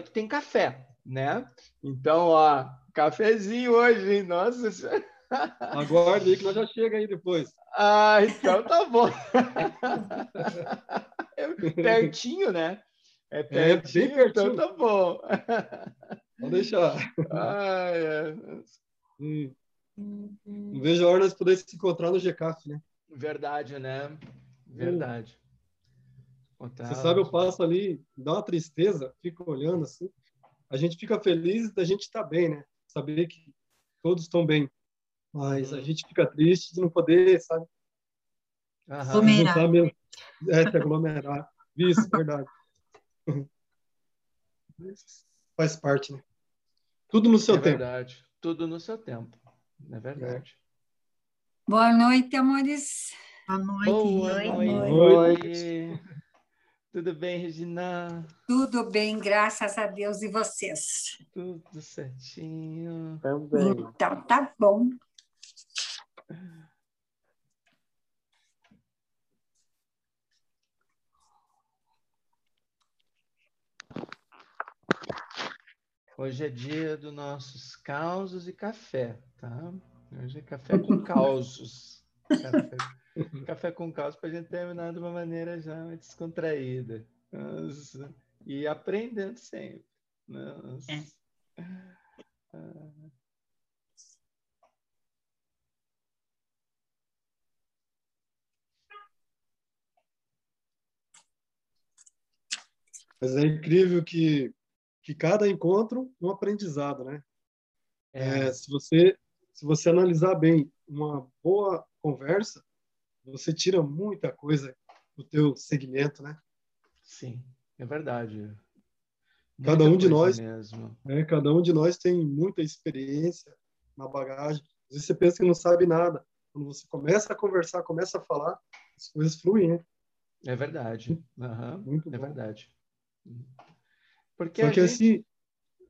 tem café, né? Então, ó, cafezinho hoje, hein? Nossa Senhora. Aguarde aí que nós já chega aí depois. Ah, então tá bom. É pertinho, né? É pertinho, é, pertinho. então tá bom. Vamos deixar. Ah, é. Hum. Não vejo a hora de poder se encontrar no GCAF, né? Verdade, né? Verdade. Você sabe, eu passo ali, dá uma tristeza, fico olhando assim. A gente fica feliz da gente estar tá bem, né? Saber que todos estão bem. Mas a uhum. gente fica triste de não poder, sabe? Aglomerar. É, se aglomerar. Isso, verdade. Faz parte, né? Tudo no seu é tempo. Verdade. Tudo no seu tempo. É verdade. Boa noite, amores. Boa noite. Boa noite. noite. Tudo bem, Regina? Tudo bem, graças a Deus. E vocês? Tudo certinho. Também. Então, tá bom. Hoje é dia dos nossos causos e café, tá? Hoje é café com causos. Café, café com causos para a gente terminar de uma maneira já descontraída. Nossa. E aprendendo sempre. Nossa. É. Ah. Mas é incrível que, que cada encontro é um aprendizado, né? É. É, se você se você analisar bem uma boa conversa, você tira muita coisa do teu segmento, né? Sim, é verdade. Cada um de nós, mesmo. É, cada um de nós tem muita experiência na bagagem. Às vezes você pensa que não sabe nada. Quando você começa a conversar, começa a falar, as coisas fluem, né? É verdade. Uhum. Muito é bom. verdade. Porque Só que gente... assim.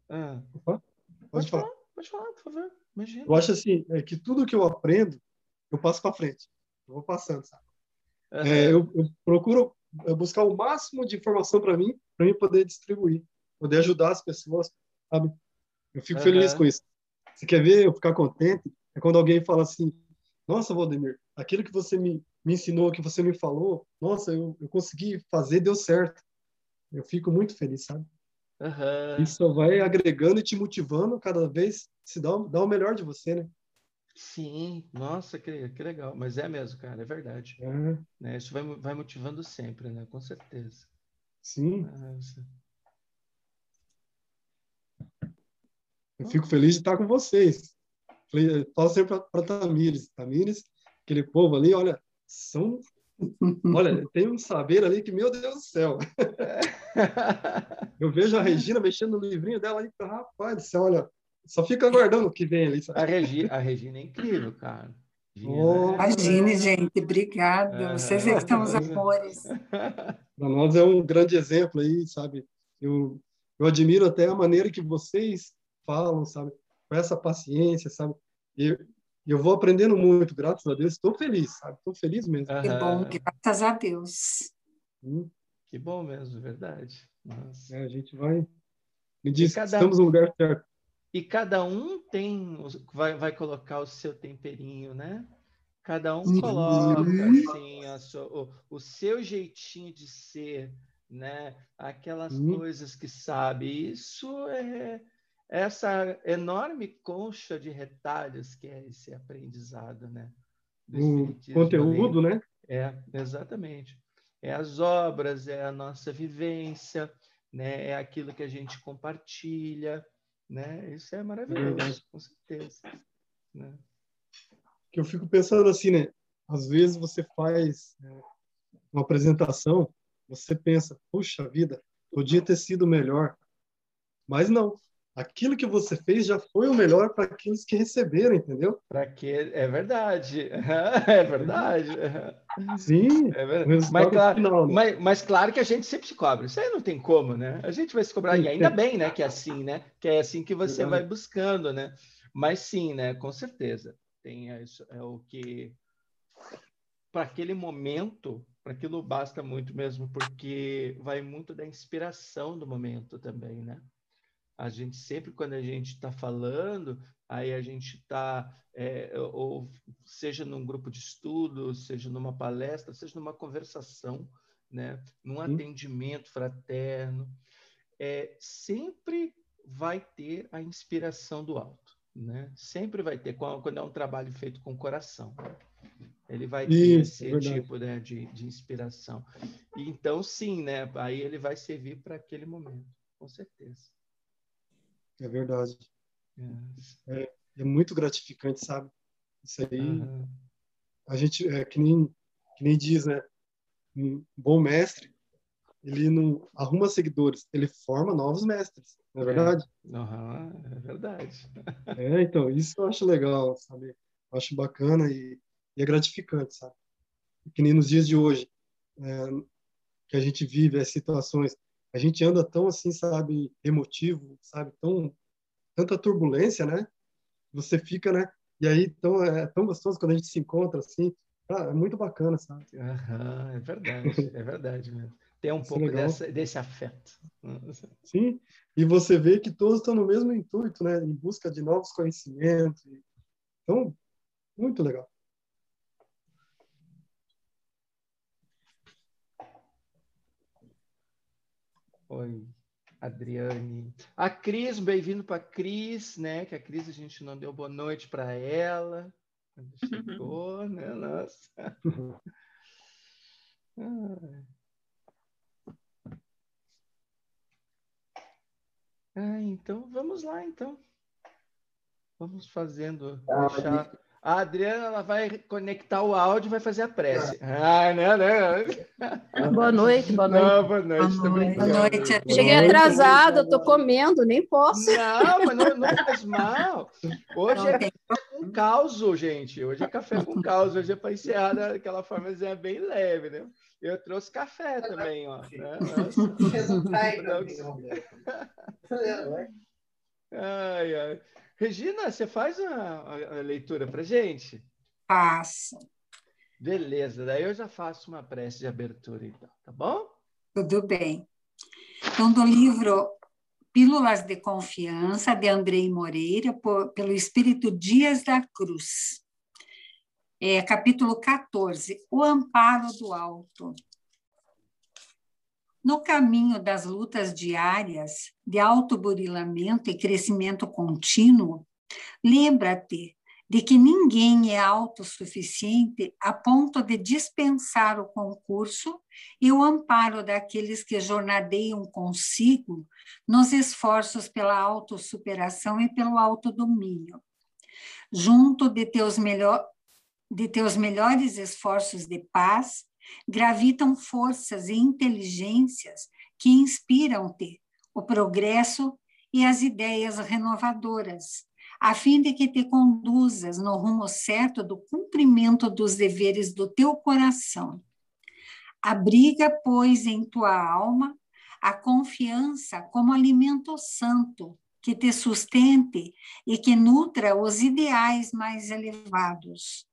Ah. Pode, pode falar. falar. Pode falar, por favor. Imagina. Eu acho assim, é que tudo que eu aprendo, eu passo para frente. Eu vou passando, sabe? Uhum. É, eu, eu, procuro buscar o máximo de informação para mim, para mim poder distribuir, poder ajudar as pessoas, sabe? Eu fico uhum. feliz com isso. Você quer ver eu ficar contente? É quando alguém fala assim: Nossa, Valdemir, aquilo que você me, me ensinou, que você me falou, nossa, eu, eu consegui fazer, deu certo. Eu fico muito feliz, sabe? Uhum. Isso vai agregando e te motivando cada vez se dá, dá o melhor de você, né? Sim, nossa, que, que legal. Mas é mesmo, cara, é verdade. É. Né? Isso vai, vai motivando sempre, né? Com certeza. Sim. Nossa. Eu fico feliz de estar com vocês. Falo sempre para Tamires. Tamires, aquele povo ali, olha, são Olha, tem um saber ali que, meu Deus do céu. Eu vejo a Regina mexendo no livrinho dela aí, rapaz do céu, olha, só fica aguardando o que vem ali. A, Regi, a Regina é incrível, cara. Oh, Imagine, gente, obrigada. Vocês é que são os amores. Para nós é um grande exemplo aí, sabe? Eu, eu admiro até a maneira que vocês falam, sabe? Com essa paciência, sabe? E e eu vou aprendendo muito, graças a Deus. Estou feliz, sabe? Estou feliz mesmo. Que bom, graças a Deus. Hum. Que bom mesmo, verdade. É, a gente vai. Me diz cada... estamos no lugar certo. E cada um tem, vai, vai colocar o seu temperinho, né? Cada um coloca assim, a sua, o, o seu jeitinho de ser, né? Aquelas hum. coisas que sabe. Isso é, essa enorme concha de retalhos que é esse aprendizado, né? o conteúdo, né? É, exatamente. É as obras, é a nossa vivência, né? É aquilo que a gente compartilha, né? Isso é maravilhoso, com certeza. Né? Que eu fico pensando assim, né? Às vezes você faz né, uma apresentação, você pensa, puxa vida, podia ter sido melhor, mas não aquilo que você fez já foi o melhor para aqueles que receberam, entendeu? Para que é verdade, é verdade. Sim. É verdade. Mas, claro, final, né? mas, mas, claro que a gente sempre se cobra. Isso aí não tem como, né? A gente vai se cobrar e ainda bem, né? Que é assim, né? Que é assim que você vai buscando, né? Mas sim, né? Com certeza tem isso é o que para aquele momento, aquilo basta muito mesmo, porque vai muito da inspiração do momento também, né? A gente sempre, quando a gente está falando, aí a gente está, é, ou seja num grupo de estudo, seja numa palestra, seja numa conversação, né? num Sim. atendimento fraterno, é, sempre vai ter a inspiração do alto. Né? Sempre vai ter, quando é um trabalho feito com o coração. Ele vai ter Isso, esse é tipo né, de, de inspiração. Então, sim, né? aí ele vai servir para aquele momento, com certeza. É verdade. É, é, muito gratificante, sabe? Isso aí, uhum. a gente, é que nem, que nem diz, né? Um bom mestre, ele não arruma seguidores, ele forma novos mestres, não é verdade? É, uhum, é verdade. É, então, isso eu acho legal, sabe? Eu acho bacana e, e, é gratificante, sabe? Que nem nos dias de hoje, é, que a gente vive as situações a gente anda tão assim, sabe, emotivo, sabe, tão tanta turbulência, né? Você fica, né? E aí tão, é tão gostoso quando a gente se encontra assim. Ah, é muito bacana, sabe? Aham, é verdade, é verdade mesmo. Tem um Isso é pouco dessa, desse afeto. Sim, e você vê que todos estão no mesmo intuito, né? Em busca de novos conhecimentos. Então, muito legal. Oi, Adriane. A Cris, bem-vindo para a Cris, né? Que a Cris a gente não deu boa noite para ela quando chegou, né? Nossa. ah, então vamos lá, então. Vamos fazendo. Ah, deixar... A Adriana ela vai conectar o áudio e vai fazer a prece. Ah, né, né? Boa noite, boa noite. Não, boa noite, boa noite. Boa noite. Cheguei atrasada, eu tô comendo, nem posso. Não, mas não, não faz mal. Hoje é café com caos, gente. Hoje é café com caos. Hoje é para encerrar daquela forma bem leve, né? Eu trouxe café também, ó. Né? ai, ai. Regina, você faz a, a leitura para gente? Faço. Beleza, daí eu já faço uma prece de abertura, então, tá bom? Tudo bem. Então, do livro Pílulas de Confiança, de Andrei Moreira, por, pelo Espírito Dias da Cruz. É, capítulo 14, O Amparo do Alto. No caminho das lutas diárias de autoburilamento e crescimento contínuo, lembra-te de que ninguém é autossuficiente a ponto de dispensar o concurso e o amparo daqueles que jornadeiam consigo nos esforços pela autossuperação e pelo autodomínio. Junto de teus, melhor, de teus melhores esforços de paz, gravitam forças e inteligências que inspiram-te o progresso e as ideias renovadoras, a fim de que te conduzas no rumo certo do cumprimento dos deveres do teu coração. Abriga, pois, em tua alma a confiança como alimento santo que te sustente e que nutra os ideais mais elevados.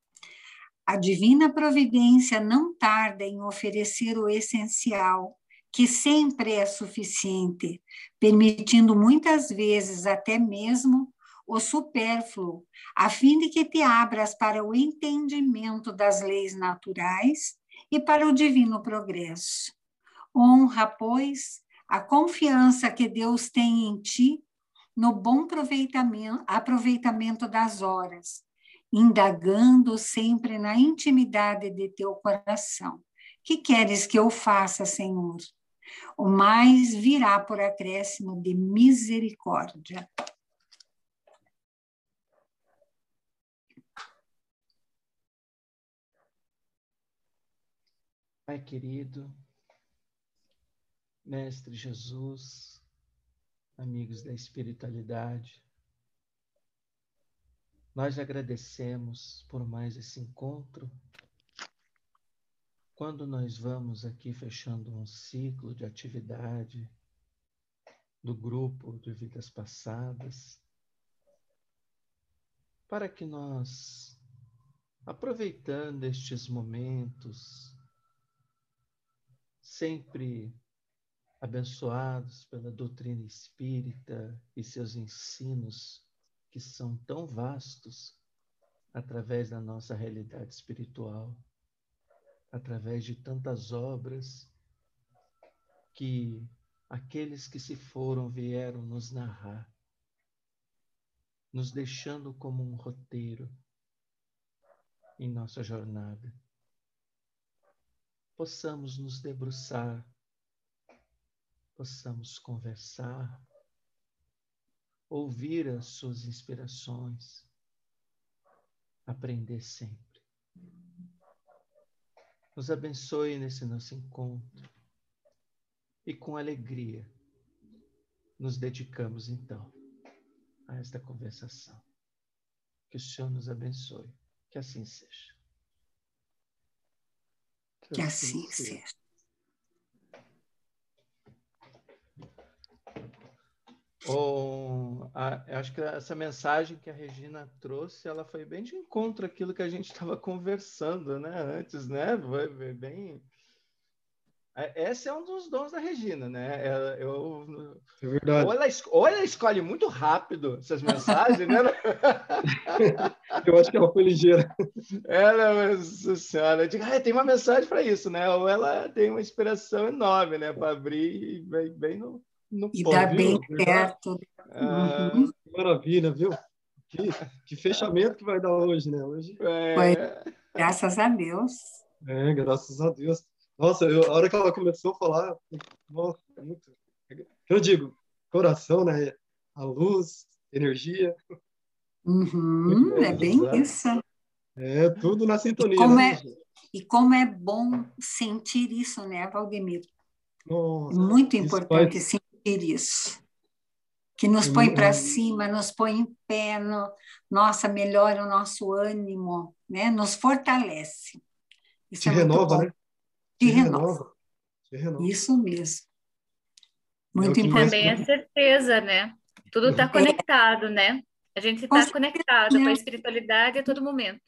A divina providência não tarda em oferecer o essencial, que sempre é suficiente, permitindo muitas vezes até mesmo o supérfluo, a fim de que te abras para o entendimento das leis naturais e para o divino progresso. Honra, pois, a confiança que Deus tem em ti no bom aproveitamento, das horas indagando sempre na intimidade de teu coração. Que queres que eu faça, Senhor? O mais virá por acréscimo de misericórdia. Pai querido, Mestre Jesus, amigos da espiritualidade, nós agradecemos por mais esse encontro. Quando nós vamos aqui fechando um ciclo de atividade do grupo de vidas passadas, para que nós, aproveitando estes momentos sempre abençoados pela doutrina espírita e seus ensinos que são tão vastos através da nossa realidade espiritual, através de tantas obras que aqueles que se foram vieram nos narrar, nos deixando como um roteiro em nossa jornada. Possamos nos debruçar, possamos conversar, ouvir as suas inspirações, aprender sempre. Nos abençoe nesse nosso encontro e com alegria nos dedicamos então a esta conversação. Que o Senhor nos abençoe. Que assim seja. Que assim, seja. Oh, a, acho que essa mensagem que a Regina trouxe, ela foi bem de encontro àquilo que a gente estava conversando, né? Antes, né? Foi bem é, esse é um dos dons da Regina, né? Ela, eu, é verdade. Ou ela, ou ela escolhe muito rápido essas mensagens, né? eu acho que ela foi ligeira. Ela, nossa senhora, eu digo, ah, tem uma mensagem para isso, né? Ou ela tem uma inspiração enorme, né? Para abrir bem, bem no, no E dá bem perto. Ah, uhum. Que maravilha, viu? Que, que, fechamento que vai dar hoje, né? Hoje. É... Foi. Graças a Deus. É, graças a Deus. Nossa, eu, a hora que ela começou a falar, nossa, é muito. Eu digo, coração, né? A luz, energia. Uhum, é bem isso. É, tudo na sintonia. E como, né, é, e como é bom sentir isso, né, Valdemir? Nossa, Muito importante isso sentir isso. Que nos põe para cima, nos põe em pé, no, nossa, melhora o nosso ânimo, né? nos fortalece. Isso Te é renova, né? Te renova. renova. Isso mesmo. Muito é importante. Também é certeza, né? Tudo está conectado, né? A gente está conectado com a espiritualidade a todo momento.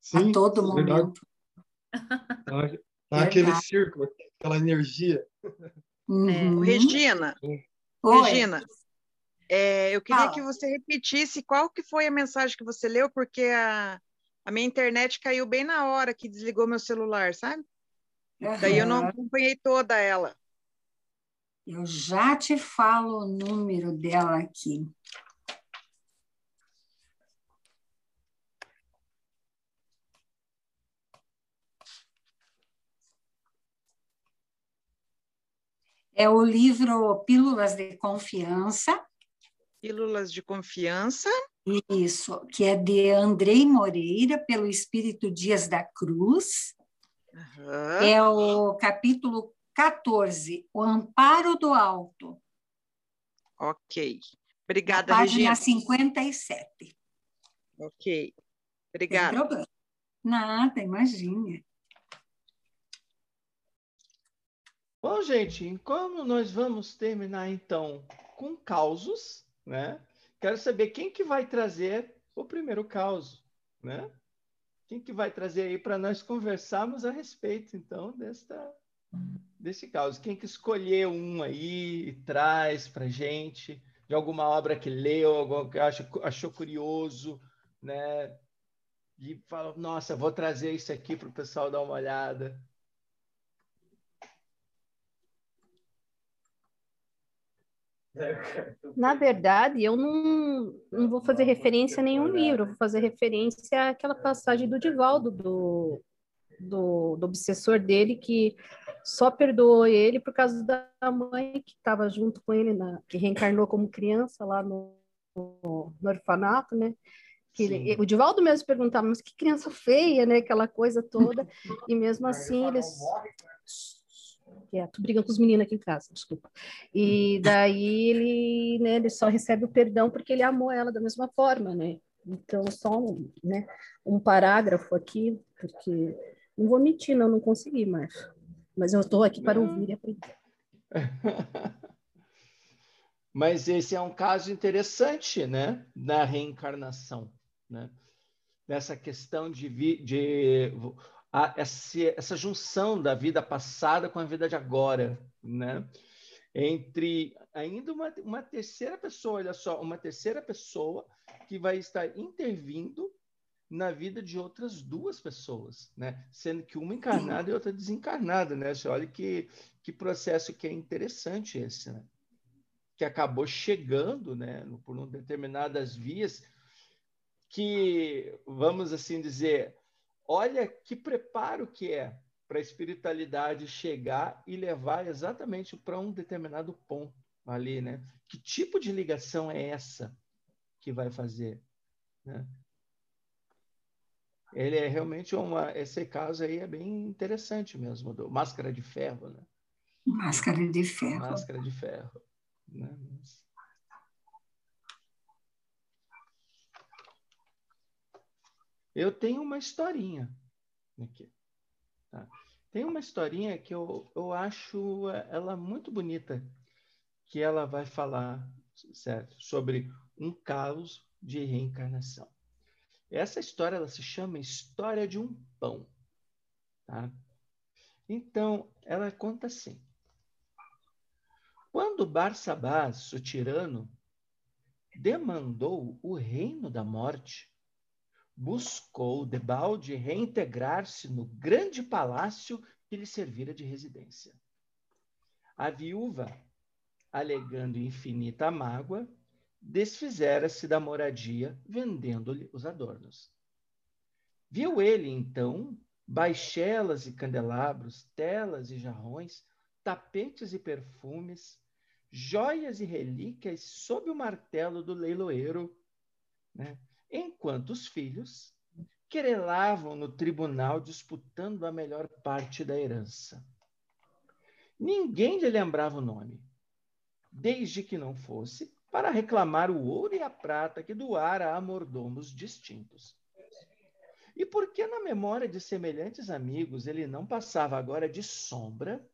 Sim, a todo momento. Tá, tá aquele círculo, aquela energia. Uhum. Regina, Oi. Regina, é, eu queria que você repetisse qual que foi a mensagem que você leu, porque a, a minha internet caiu bem na hora que desligou meu celular, sabe? Uhum. Daí eu não acompanhei toda ela. Eu já te falo o número dela aqui. É o livro Pílulas de Confiança. Pílulas de Confiança. Isso, que é de Andrei Moreira, pelo Espírito Dias da Cruz. Uhum. É o capítulo 14, o amparo do alto. Ok. Obrigada, página Regina. 57. Ok. Obrigada. Não problema. Nada, imagine. Bom, gente, como nós vamos terminar então com causos, né? Quero saber quem que vai trazer o primeiro caos, né? Quem que vai trazer aí para nós conversarmos a respeito, então, desta, desse caso? Quem que escolheu um aí e traz para gente de alguma obra que leu, alguma que achou, achou curioso, né? E fala, nossa, vou trazer isso aqui para o pessoal dar uma olhada. Na verdade, eu não, não vou fazer referência a nenhum livro, vou fazer referência àquela passagem do Divaldo, do, do, do obsessor dele, que só perdoou ele por causa da mãe que estava junto com ele, na, que reencarnou como criança lá no, no, no orfanato, né? Que ele, o Divaldo mesmo perguntava, mas que criança feia, né? Aquela coisa toda. E mesmo assim, eles quieto, brigando com os meninos aqui em casa, desculpa. E daí ele, né, ele só recebe o perdão porque ele amou ela da mesma forma, né? Então, só um, né, um parágrafo aqui, porque não vou mentir, não, não consegui mais. Mas eu estou aqui para ouvir e aprender. Mas esse é um caso interessante, né, da reencarnação, né? Nessa questão de, de a, essa, essa junção da vida passada com a vida de agora, né? Entre ainda uma, uma terceira pessoa, olha só, uma terceira pessoa que vai estar intervindo na vida de outras duas pessoas, né? Sendo que uma encarnada e outra desencarnada, né? Você olha que, que processo que é interessante esse, né? Que acabou chegando, né? Por um determinadas vias que, vamos assim dizer, olha que preparo que é para a espiritualidade chegar e levar exatamente para um determinado ponto ali, né? Que tipo de ligação é essa que vai fazer, né? Ele é realmente uma. Esse caso aí é bem interessante mesmo, do Máscara de Ferro, né? Máscara de Ferro. Máscara de Ferro. Né? Eu tenho uma historinha aqui. Tá? Tem uma historinha que eu, eu acho ela muito bonita, que ela vai falar certo, sobre um caos de reencarnação. Essa história ela se chama História de um Pão. Tá? Então, ela conta assim. Quando Barsabás, o tirano, demandou o reino da morte, buscou debalde reintegrar-se no grande palácio que lhe servira de residência. A viúva, alegando infinita mágoa, desfizera-se da moradia, vendendo-lhe os adornos. Viu ele, então, baixelas e candelabros, telas e jarrões, tapetes e perfumes, joias e relíquias sob o martelo do leiloeiro, né? Enquanto os filhos querelavam no tribunal disputando a melhor parte da herança. Ninguém lhe lembrava o nome, desde que não fosse para reclamar o ouro e a prata que doara a mordomos distintos. E por que na memória de semelhantes amigos ele não passava agora de sombra,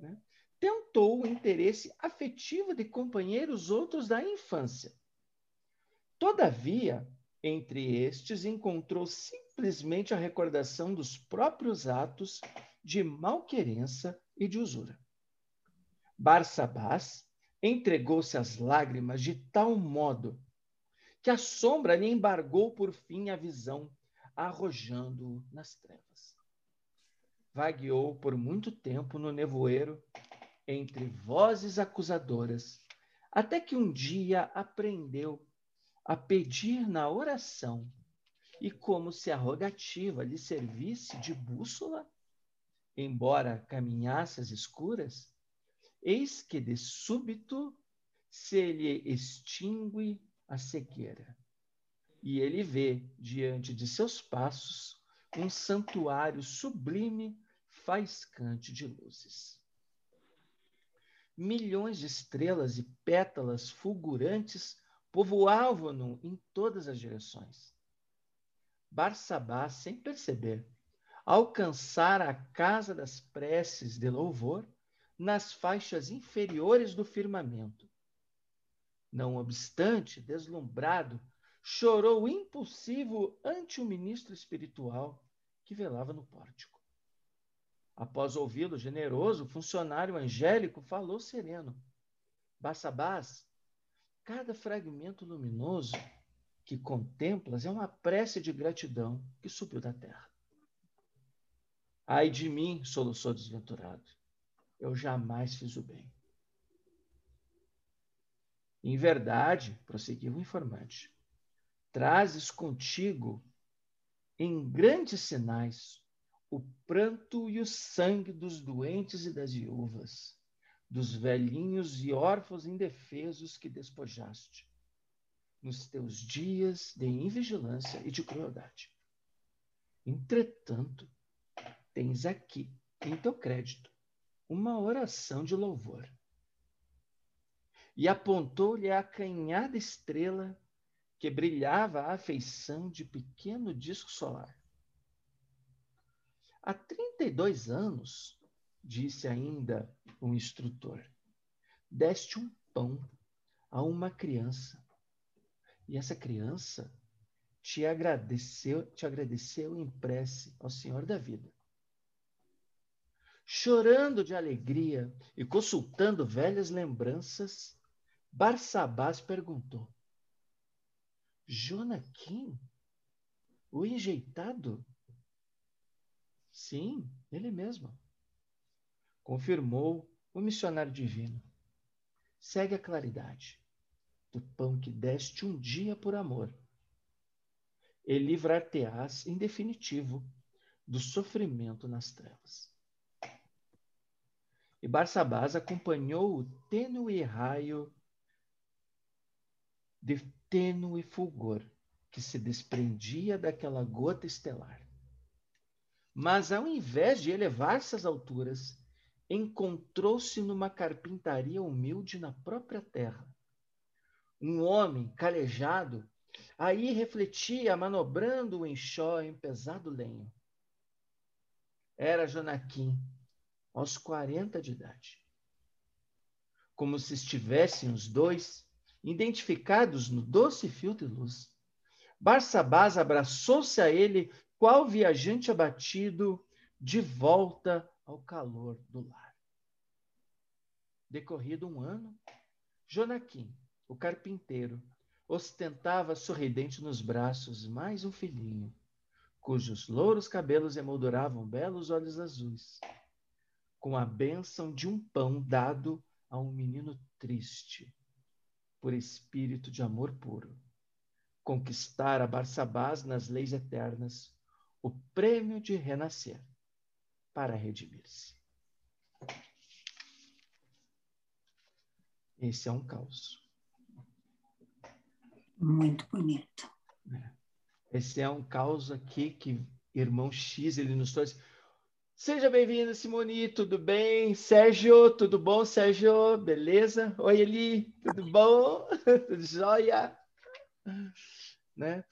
né? tentou o interesse afetivo de companheiros outros da infância. Todavia, entre estes encontrou simplesmente a recordação dos próprios atos de malquerença e de usura. Barsabás entregou-se às lágrimas de tal modo que a sombra lhe embargou por fim a visão, arrojando-o nas trevas. Vagueou por muito tempo no nevoeiro, entre vozes acusadoras, até que um dia aprendeu a pedir na oração, e como se a rogativa lhe servisse de bússola, embora caminhasse às escuras, Eis que de súbito se lhe extingue a cegueira, e ele vê diante de seus passos um santuário sublime, faiscante de luzes. Milhões de estrelas e pétalas fulgurantes povoavam-no em todas as direções. Barsabá, sem perceber, alcançara a casa das preces de louvor nas faixas inferiores do firmamento. Não obstante, deslumbrado, chorou impulsivo ante o ministro espiritual que velava no pórtico. Após ouvi-lo generoso, o funcionário angélico falou sereno: Bassabás, cada fragmento luminoso que contemplas é uma prece de gratidão que subiu da terra. Ai de mim, soluçou desventurado eu jamais fiz o bem. Em verdade, prosseguiu o informante, trazes contigo em grandes sinais o pranto e o sangue dos doentes e das viúvas, dos velhinhos e órfãos indefesos que despojaste, nos teus dias de invigilância e de crueldade. Entretanto, tens aqui, em teu crédito, uma oração de louvor. E apontou-lhe a acanhada estrela que brilhava à feição de pequeno disco solar. Há 32 anos, disse ainda o instrutor, deste um pão a uma criança. E essa criança te agradeceu, te agradeceu em prece ao Senhor da vida. Chorando de alegria e consultando velhas lembranças, Barsabás perguntou: Jonaquim, o enjeitado? Sim, ele mesmo. Confirmou o missionário divino. Segue a claridade do pão que deste um dia por amor. E livrar-te-ás, em definitivo, do sofrimento nas trevas. E Barsabás acompanhou o tênue raio de tênue fulgor que se desprendia daquela gota estelar. Mas, ao invés de elevar-se às alturas, encontrou-se numa carpintaria humilde na própria terra. Um homem calejado aí refletia, manobrando o enxó em pesado lenho. Era Jonaquim, aos 40 de idade. Como se estivessem os dois identificados no doce fio de luz. Barsabás abraçou-se a ele, qual viajante abatido, de volta ao calor do lar. Decorrido um ano, Jonaquim, o carpinteiro, ostentava sorridente nos braços mais um filhinho, cujos louros cabelos emolduravam belos olhos azuis, com a bênção de um pão dado a um menino triste, por espírito de amor puro. Conquistar a Barsabás nas leis eternas o prêmio de renascer para redimir-se. Esse é um caos. Muito bonito. É. Esse é um caos aqui que irmão X ele nos trouxe. Seja bem-vindo, Simoni, tudo bem? Sérgio, tudo bom, Sérgio? Beleza? Oi, Eli, tudo bom? tudo jóia? Né?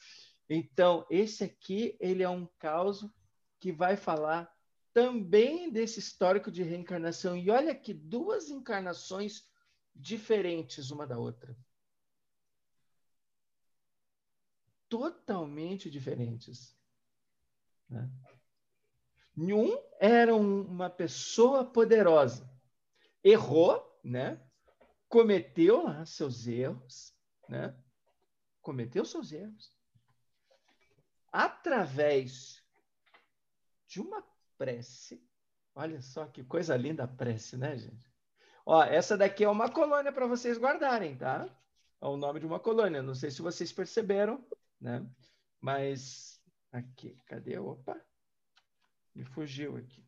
Então, esse aqui, ele é um caos que vai falar também desse histórico de reencarnação. E olha que duas encarnações diferentes uma da outra. Totalmente diferentes. Né? Um era uma pessoa poderosa, errou, né? cometeu lá seus erros, né? cometeu seus erros. Através de uma prece. Olha só que coisa linda a prece, né, gente? Ó, essa daqui é uma colônia para vocês guardarem, tá? É o nome de uma colônia. Não sei se vocês perceberam, né? Mas aqui, cadê? Opa, me fugiu aqui.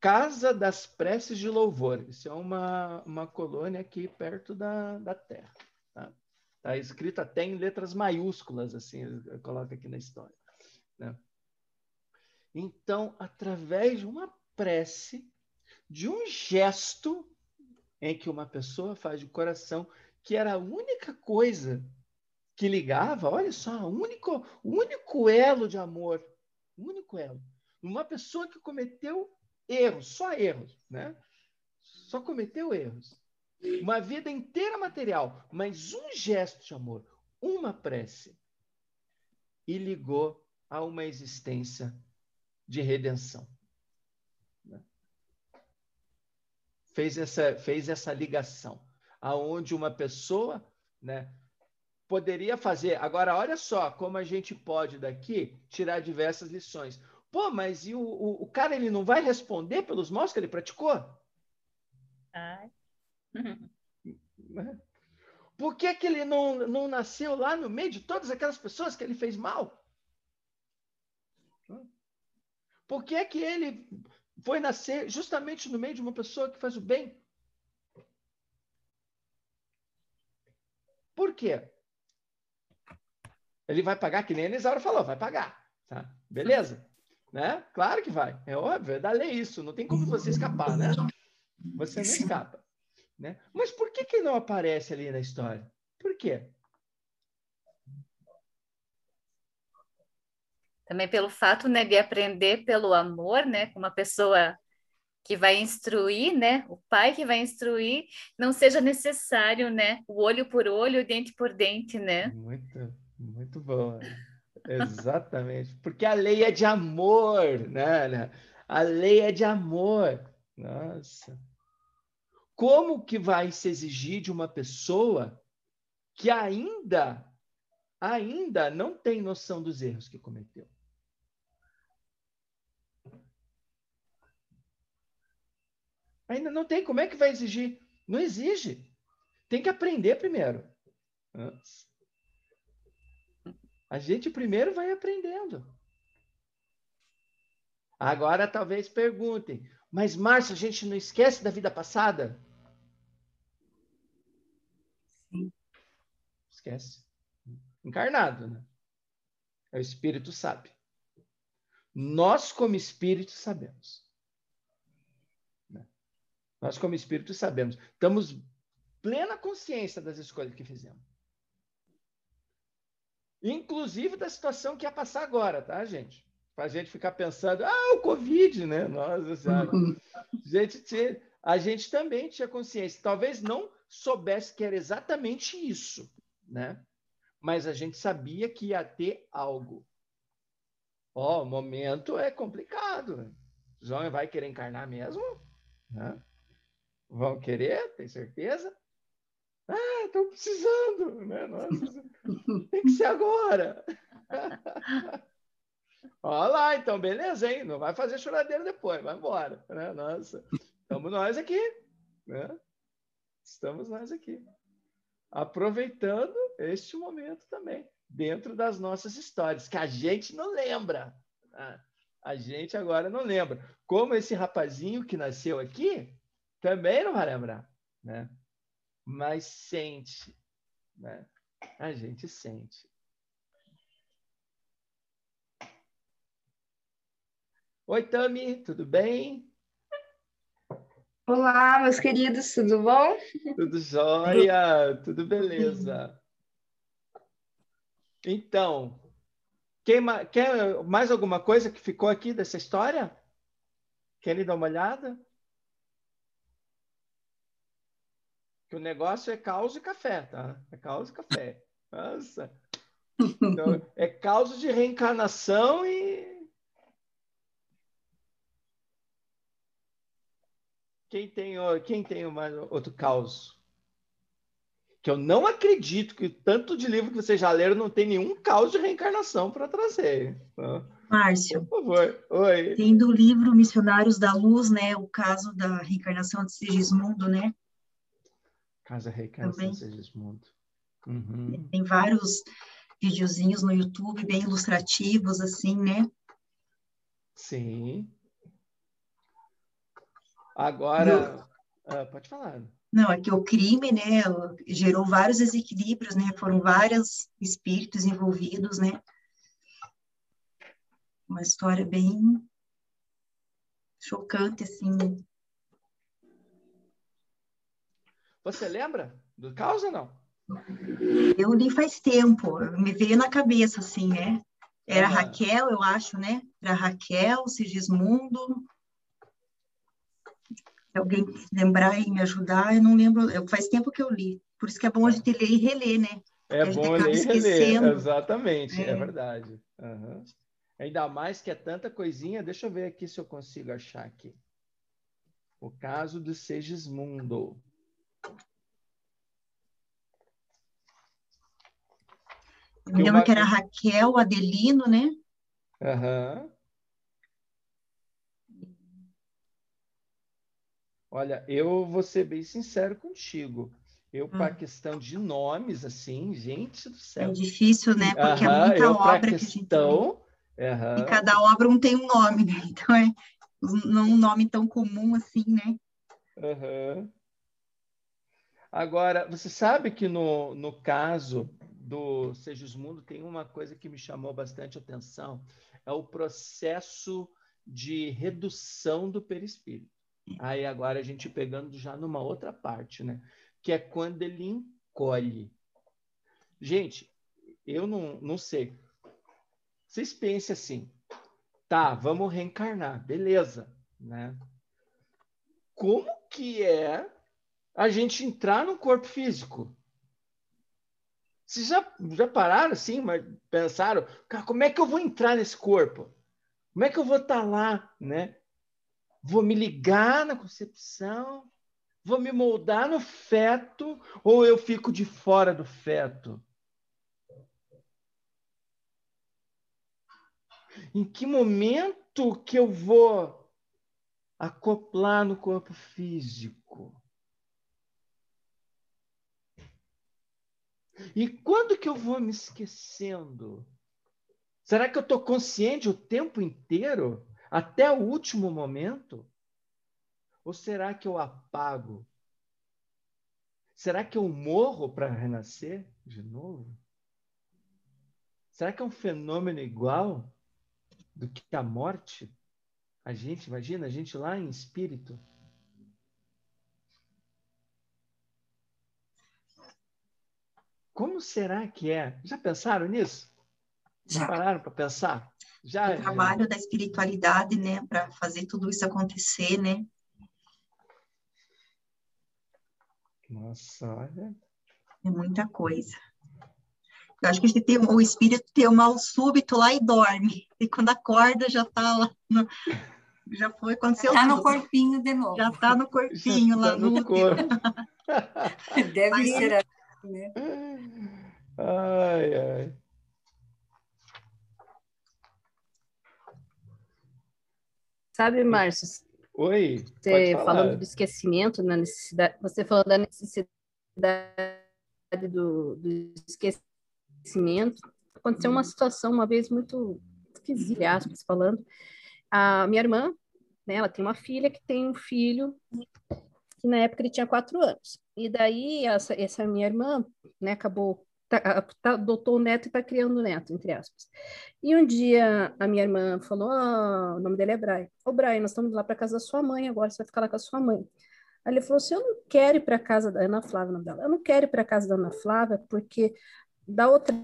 Casa das Preces de Louvor. Isso é uma, uma colônia aqui perto da, da Terra. Tá? Está escrito até em letras maiúsculas, assim, coloca aqui na história. Né? Então, através de uma prece, de um gesto em que uma pessoa faz de coração, que era a única coisa que ligava, olha só, o único, único elo de amor, o único elo. Uma pessoa que cometeu erros, só erros, né? Só cometeu erros uma vida inteira material, mas um gesto de amor, uma prece, e ligou a uma existência de redenção. Fez essa, fez essa ligação, aonde uma pessoa né, poderia fazer. Agora, olha só como a gente pode daqui tirar diversas lições. Pô, mas e o, o, o cara ele não vai responder pelos maus que ele praticou? Ai. Por que, que ele não, não nasceu lá no meio de todas aquelas pessoas que ele fez mal? Por que, que ele foi nascer justamente no meio de uma pessoa que faz o bem? Por quê? Ele vai pagar, que nem a Elisaura falou, vai pagar. Tá? Beleza? Né? Claro que vai. É óbvio, é da lei isso. Não tem como você escapar, né? Você não escapa. Né? Mas por que, que não aparece ali na história? Por quê? Também pelo fato né, de aprender pelo amor, né, com uma pessoa que vai instruir, né? O pai que vai instruir, não seja necessário, né? O olho por olho, o dente por dente, né? Muito, muito bom. Exatamente. Porque a lei é de amor, né? A lei é de amor. Nossa. Como que vai se exigir de uma pessoa que ainda ainda não tem noção dos erros que cometeu? Ainda não tem. Como é que vai exigir? Não exige. Tem que aprender primeiro. A gente primeiro vai aprendendo. Agora talvez perguntem, mas Márcio, a gente não esquece da vida passada? Esquece. Encarnado, né? É o espírito sabe. Nós, como espírito, sabemos. Nós, como espírito, sabemos. Estamos plena consciência das escolhas que fizemos. Inclusive da situação que ia passar agora, tá, gente? Para a gente ficar pensando, ah, o Covid, né? Nossa Senhora. gente, a gente também tinha consciência. Talvez não soubesse que era exatamente isso, né? Mas a gente sabia que ia ter algo. Ó, oh, o momento é complicado. João vai querer encarnar mesmo? Né? Vão querer? Tem certeza? Ah, estão precisando, né? Nossa, tem que ser agora. Olha lá, então, beleza, hein? Não vai fazer choradeira depois, vai embora. Né? Nossa, estamos nós aqui. Né? Estamos nós aqui. Aproveitando este momento também, dentro das nossas histórias, que a gente não lembra. Né? A gente agora não lembra. Como esse rapazinho que nasceu aqui, também não vai lembrar, né? Mas sente, né? A gente sente. Oi, Tami, tudo bem? Olá, meus queridos, tudo bom? Tudo jóia, tudo beleza. Então, quer mais alguma coisa que ficou aqui dessa história? Querem dar uma olhada? que o negócio é caos e café, tá? É caos e café. Nossa. Então, é caos de reencarnação e. Quem tem, quem tem mais outro caos? Que eu não acredito que tanto de livro que vocês já leram não tem nenhum caos de reencarnação para trazer. Tá? Márcio. Por favor. Oi. Tem do livro Missionários da Luz, né? O caso da reencarnação de Sigismundo, né? Casa Reencarnação Segismundo. Uhum. Tem vários videozinhos no YouTube bem ilustrativos, assim, né? Sim. Agora, ah, pode falar. Não, é que o crime, né, gerou vários desequilíbrios, né? Foram vários espíritos envolvidos, né? Uma história bem chocante, assim. Você lembra do caos ou não? Eu li faz tempo, me veio na cabeça assim, né? Era uhum. Raquel, eu acho, né? Era Raquel, Sigismundo. Se alguém lembrar e me ajudar, eu não lembro. Eu, faz tempo que eu li. Por isso que é bom a gente ler e reler, né? É bom ler e reler, exatamente, é, é verdade. Uhum. Ainda mais que é tanta coisinha. Deixa eu ver aqui se eu consigo achar aqui. O caso do Segismundo. Eu me lembro uma... que era Raquel, Adelino, né? Aham. Uhum. Olha, eu vou ser bem sincero contigo. Eu, para hum. questão de nomes, assim, gente do céu. É difícil, né? Porque é muita obra que a gente E cada obra um tem um nome, né? Então é não um nome tão comum assim, né? Uhum. Agora, você sabe que no, no caso do Segismundo tem uma coisa que me chamou bastante atenção, é o processo de redução do perispírito. Aí agora a gente pegando já numa outra parte, né? Que é quando ele encolhe. Gente, eu não, não sei. Vocês pensem assim, tá, vamos reencarnar, beleza, né? como que é a gente entrar no corpo físico? Vocês já, já pararam assim, mas pensaram, cara, como é que eu vou entrar nesse corpo? Como é que eu vou estar tá lá, né? Vou me ligar na concepção? Vou me moldar no feto ou eu fico de fora do feto? Em que momento que eu vou acoplar no corpo físico? E quando que eu vou me esquecendo? Será que eu estou consciente o tempo inteiro, até o último momento? Ou será que eu apago? Será que eu morro para renascer de novo? Será que é um fenômeno igual do que a morte? A gente, imagina, a gente lá em espírito. Como será que é? Já pensaram nisso? Já. pararam para pensar? Já. O trabalho da espiritualidade, né, para fazer tudo isso acontecer, né? Nossa, olha. É muita coisa. Eu acho que a gente tem, o espírito tem um mal súbito lá e dorme. E quando acorda, já está lá. No, já foi, aconteceu. Está no corpinho de novo. Já está no corpinho já lá tá no, no corpo. Deve Aí, ser assim, né? Ai, ai. Sabe, Márcio? Oi. Você falando do esquecimento, na necessidade, você falou da necessidade do, do esquecimento. Aconteceu uma situação uma vez muito esquisita, aspas, falando. A minha irmã, né, ela tem uma filha que tem um filho que na época ele tinha quatro anos. E daí essa, essa minha irmã, né, acabou tá, tá, adotou o neto e está criando o neto, entre aspas. E um dia a minha irmã falou, ah, o nome dele é Brian. Ô, Brian, nós estamos lá para casa da sua mãe agora, você vai ficar lá com a sua mãe. Aí ele falou assim, eu não quero ir para casa da Ana Flávia, nome dela. Eu não quero ir para casa da Ana Flávia porque da outra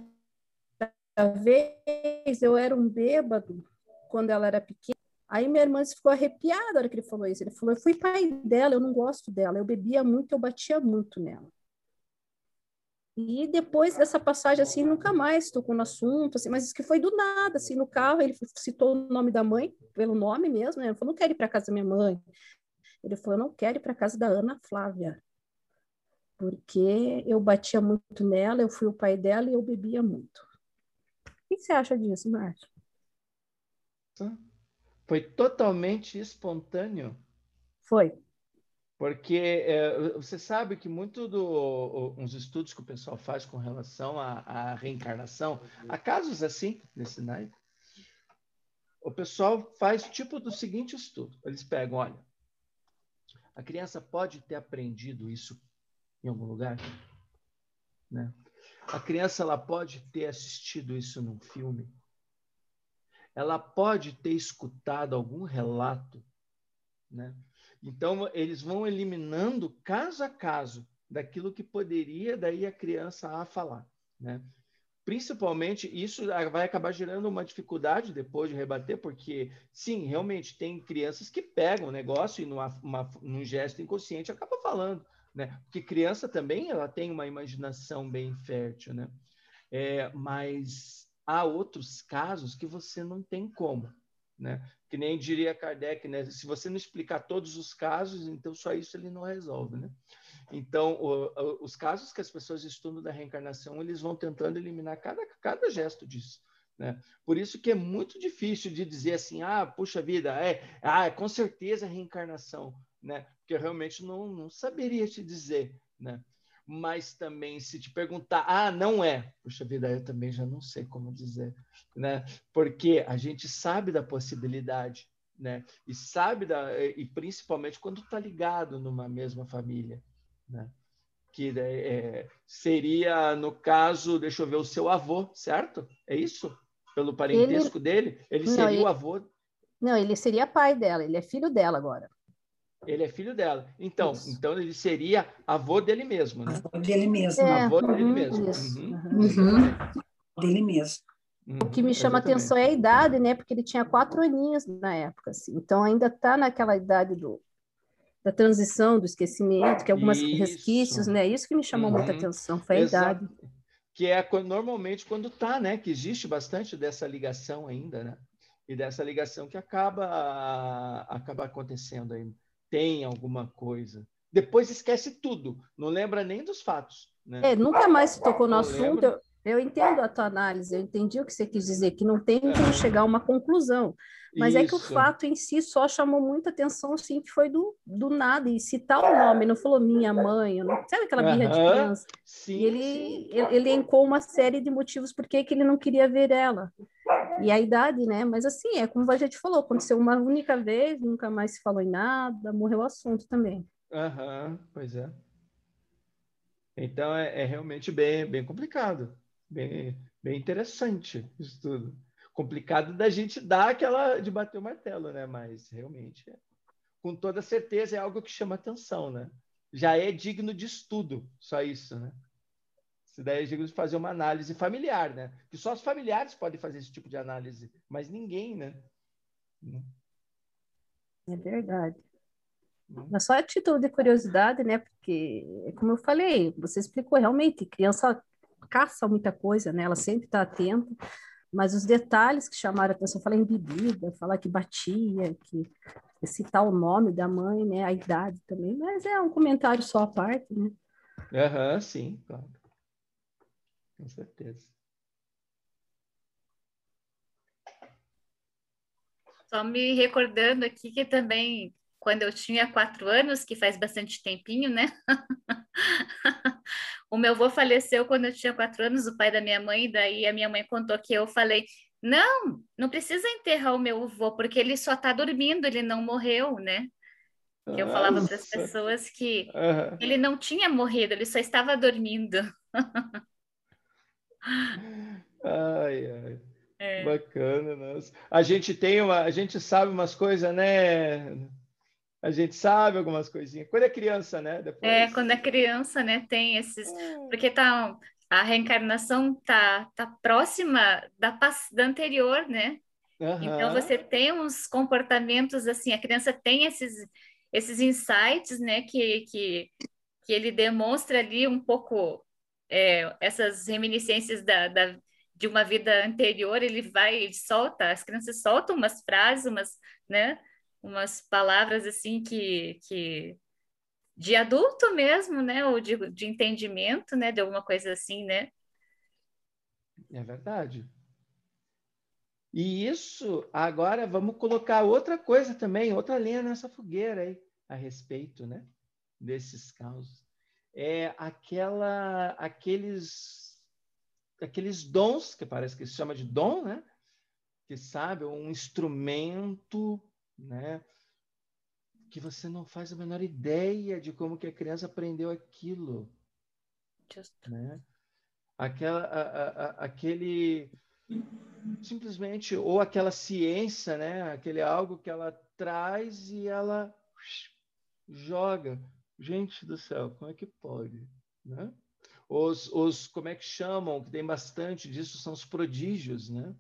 vez eu era um bêbado quando ela era pequena. Aí minha irmã ficou arrepiada na hora que ele falou isso. Ele falou: Eu fui pai dela, eu não gosto dela. Eu bebia muito, eu batia muito nela. E depois dessa passagem, assim, nunca mais tocou no assunto, assim, mas isso que foi do nada, assim, no carro, ele citou o nome da mãe, pelo nome mesmo, né? Ele falou, não quero ir para casa da minha mãe. Ele falou, eu não quero ir para casa da Ana Flávia, porque eu batia muito nela, eu fui o pai dela e eu bebia muito. O que você acha disso, Márcio? Foi totalmente espontâneo? Foi. Porque é, você sabe que muito dos uns estudos que o pessoal faz com relação à, à reencarnação, há casos assim nesse naipe, o pessoal faz tipo do seguinte estudo. Eles pegam, olha, a criança pode ter aprendido isso em algum lugar, né? A criança ela pode ter assistido isso num filme. Ela pode ter escutado algum relato, né? Então, eles vão eliminando caso a caso daquilo que poderia daí a criança a falar, né? Principalmente, isso vai acabar gerando uma dificuldade depois de rebater, porque, sim, realmente tem crianças que pegam o negócio e numa, uma, num gesto inconsciente acaba falando, né? Porque criança também ela tem uma imaginação bem fértil, né? É, mas há outros casos que você não tem como, né? que nem diria Kardec, né? Se você não explicar todos os casos, então só isso ele não resolve, né? Então, o, os casos que as pessoas estudam da reencarnação, eles vão tentando eliminar cada, cada gesto disso. Né? Por isso que é muito difícil de dizer assim, ah, puxa vida, é, ah, é com certeza é reencarnação, né? Porque eu realmente não, não saberia te dizer, né? Mas também se te perguntar, ah, não é, puxa vida, eu também já não sei como dizer, né? Porque a gente sabe da possibilidade, né? E sabe da, e principalmente quando está ligado numa mesma família, né? Que é, seria, no caso, deixa eu ver, o seu avô, certo? É isso? Pelo parentesco ele... dele? Ele seria não, ele... o avô? Não, ele seria pai dela, ele é filho dela agora. Ele é filho dela. Então, então ele seria avô dele mesmo, né? Avô dele mesmo. É, avô dele uhum, mesmo. Uhum. Uhum. Dele mesmo. o que me chama exatamente. atenção é a idade, né? Porque ele tinha quatro aninhos na época, assim. Então ainda está naquela idade do da transição, do esquecimento, que algumas isso. resquícios, né? Isso que me chamou uhum. muita atenção, foi a Exato. idade. Que é normalmente quando tá, né? Que existe bastante dessa ligação ainda, né? E dessa ligação que acaba acaba acontecendo ainda. Tem alguma coisa. Depois esquece tudo, não lembra nem dos fatos. Né? É, nunca mais se tocou no não assunto. Eu, eu, entendo a tua análise, eu entendi o que você quis dizer, que não tem como é. chegar a uma conclusão. Mas Isso. é que o fato em si só chamou muita atenção, assim, que foi do, do nada. E citar o nome, não falou minha mãe, não, sabe aquela birra de criança? Sim, e ele, sim. ele elencou uma série de motivos por que ele não queria ver ela. E a idade, né? Mas assim, é como a gente falou, aconteceu uma única vez, nunca mais se falou em nada, morreu o assunto também. Aham, uhum, pois é. Então é, é, realmente bem, bem complicado, bem, bem interessante isso tudo complicado da gente dar aquela de bater o martelo, né? Mas realmente, é. com toda certeza, é algo que chama atenção, né? Já é digno de estudo, só isso, né? Isso daí é fazer uma análise familiar, né? Que só os familiares podem fazer esse tipo de análise, mas ninguém, né? É verdade. Hum. Mas só a título de curiosidade, né? Porque, como eu falei, você explicou realmente, criança caça muita coisa, né? Ela sempre está atenta mas os detalhes que chamaram a atenção, falar em bebida, falar que batia, que citar o nome da mãe, né, a idade também, mas é um comentário só à parte, né? Aham, uhum, sim, claro. Com certeza. Só me recordando aqui que também, quando eu tinha quatro anos, que faz bastante tempinho, né? O meu avô faleceu quando eu tinha quatro anos, o pai da minha mãe, daí a minha mãe contou que eu falei: não, não precisa enterrar o meu avô, porque ele só está dormindo, ele não morreu, né? Eu falava para as pessoas que uhum. ele não tinha morrido, ele só estava dormindo. ai, ai. É. Bacana, nossa. A gente tem uma, a gente sabe umas coisas, né? a gente sabe algumas coisinhas. Quando é criança, né? Depois... É, quando é criança, né? Tem esses. Porque tá, a reencarnação tá, tá próxima da, da anterior, né? Uhum. Então você tem uns comportamentos assim, a criança tem esses, esses insights, né? Que, que, que ele demonstra ali um pouco é, essas reminiscências da, da, de uma vida anterior, ele vai, ele solta, as crianças soltam umas frases, umas, né? umas palavras assim que, que de adulto mesmo, né? Ou de, de entendimento, né? De alguma coisa assim, né? É verdade. E isso, agora vamos colocar outra coisa também, outra lenha nessa fogueira aí, a respeito, né? Desses casos. É aquela, aqueles, aqueles dons, que parece que se chama de dom, né? Que sabe, um instrumento né? Que você não faz a menor ideia de como que a criança aprendeu aquilo, Just. né? Aquela, a, a, aquele simplesmente ou aquela ciência, né? Aquele algo que ela traz e ela joga. Gente do céu, como é que pode, né? Os, os como é que chamam? Que tem bastante disso são os prodígios, né?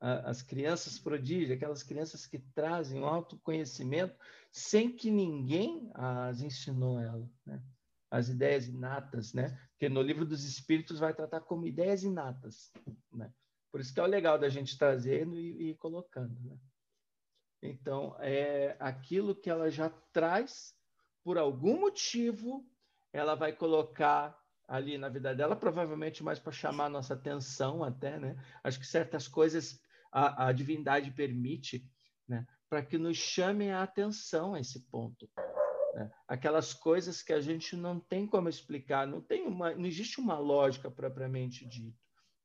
as crianças prodígio, aquelas crianças que trazem o autoconhecimento sem que ninguém as ensinou ela, né? As ideias inatas, né? Que no livro dos Espíritos vai tratar como ideias inatas, né? Por isso que é o legal da gente trazendo e, e colocando, né? Então, é aquilo que ela já traz, por algum motivo, ela vai colocar ali na vida dela, provavelmente mais para chamar a nossa atenção até, né? Acho que certas coisas a, a divindade permite, né, para que nos chamem a atenção a esse ponto. Né? Aquelas coisas que a gente não tem como explicar, não, tem uma, não existe uma lógica propriamente dita.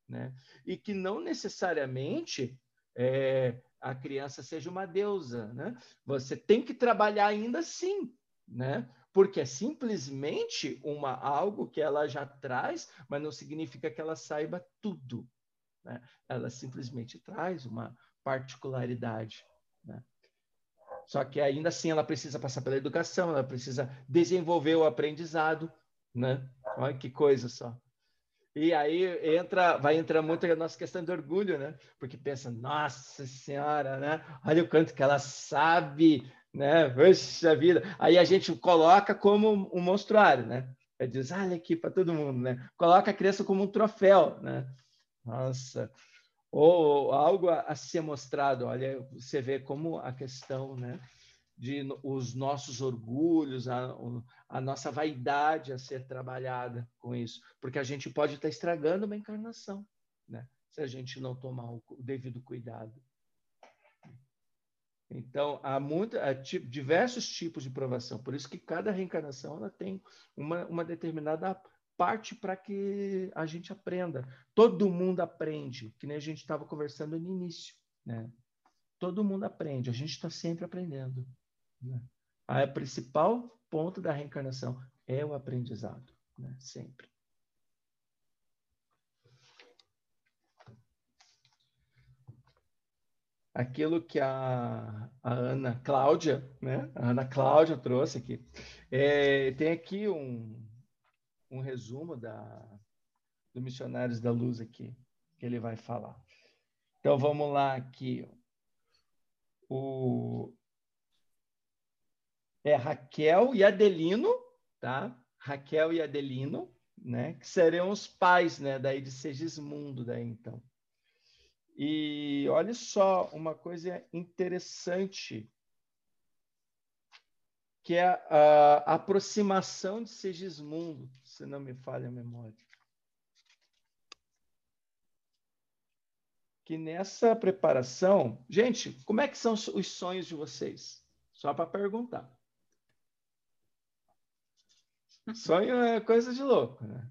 Né? E que não necessariamente é, a criança seja uma deusa. Né? Você tem que trabalhar ainda assim, né? porque é simplesmente uma algo que ela já traz, mas não significa que ela saiba tudo. Né? Ela simplesmente traz uma particularidade. Né? Só que ainda assim ela precisa passar pela educação, ela precisa desenvolver o aprendizado, né? Olha que coisa só. E aí entra, vai entrar muito a nossa questão de orgulho, né? Porque pensa, nossa senhora, né? Olha o quanto que ela sabe, né? Poxa vida. Aí a gente coloca como um monstruário, né? É diz, olha aqui para todo mundo, né? Coloca a criança como um troféu, né? Nossa. Ou algo a, a ser mostrado. Olha, você vê como a questão, né? De os nossos orgulhos, a, a nossa vaidade a ser trabalhada com isso, porque a gente pode estar estragando uma encarnação, né? Se a gente não tomar o devido cuidado. Então, há, muito, há diversos tipos de provação. Por isso que cada reencarnação ela tem uma, uma determinada parte para que a gente aprenda. Todo mundo aprende, que nem a gente estava conversando no início. Né? Todo mundo aprende, a gente está sempre aprendendo. Né? A principal ponto da reencarnação é o aprendizado, né? sempre. Aquilo que a, a, Ana Cláudia, né? A Ana Cláudia trouxe aqui. É, tem aqui um, um resumo da, do Missionários da Luz aqui, que ele vai falar. Então vamos lá aqui. O, é Raquel e Adelino, tá? Raquel e Adelino, né? Que serão os pais, né? Daí de Segismundo, daí então. E olha só uma coisa interessante, que é a, a aproximação de Segismundo, se não me falha a memória. Que nessa preparação, gente, como é que são os sonhos de vocês? Só para perguntar. Sonho é coisa de louco, né?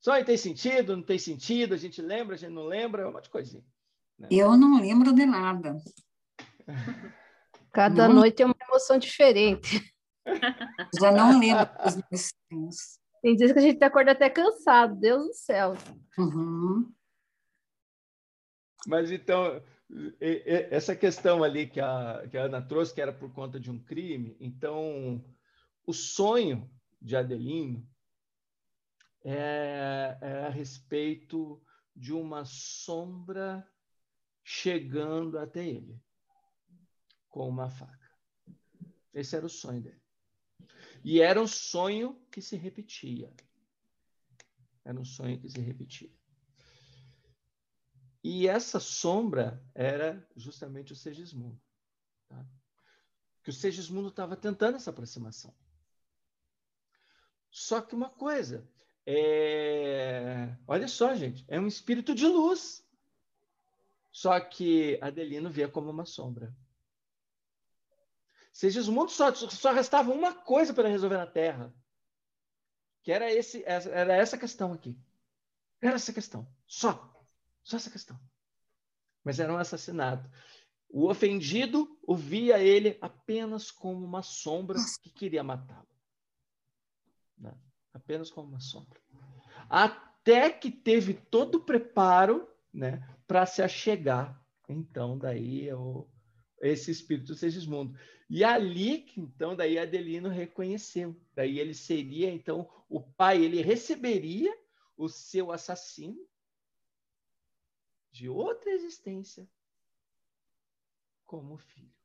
Sonho tem sentido, não tem sentido, a gente lembra, a gente não lembra, é um monte de coisinha. Né? Eu não lembro de nada. Cada não. noite é uma emoção diferente. Já não lembro dos meus sonhos. Tem dias que a gente acorda até cansado, Deus do céu. Uhum. Mas então, essa questão ali que a, que a Ana trouxe, que era por conta de um crime, então, o sonho de Adelino é, é a respeito de uma sombra chegando até ele com uma faca. Esse era o sonho dele. E era um sonho que se repetia. Era um sonho que se repetia. E essa sombra era justamente o Segismundo. Tá? Que o Segismundo estava tentando essa aproximação. Só que uma coisa, é... Olha só, gente, é um espírito de luz. Só que Adelino via como uma sombra. Segismundo só, só restava uma coisa para resolver na Terra, que era, esse, era essa questão aqui. Era essa questão. Só. Só essa questão. Mas era um assassinato. O ofendido o via ele apenas como uma sombra que queria matá-lo. Né? Apenas como uma sombra. Até que teve todo o preparo né, para se achegar. Então, daí é esse espírito Segismundo. E ali que então daí Adelino reconheceu. Daí ele seria então o pai, ele receberia o seu assassino de outra existência como filho.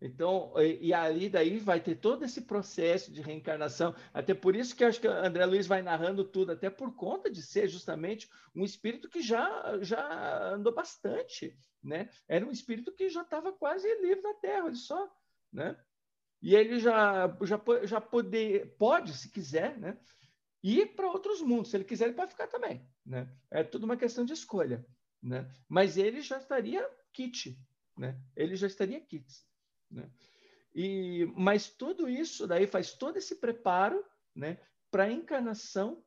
Então, e, e ali daí vai ter todo esse processo de reencarnação. Até por isso que acho que André Luiz vai narrando tudo, até por conta de ser justamente um espírito que já, já andou bastante, né? Era um espírito que já estava quase livre da Terra, olha só, né? E ele já, já, já poder, pode, se quiser, né? ir para outros mundos. Se ele quiser, ele pode ficar também, né? É tudo uma questão de escolha, né? Mas ele já estaria kit, né? Ele já estaria kits. Né? E, mas tudo isso daí faz todo esse preparo né, para a encarnação.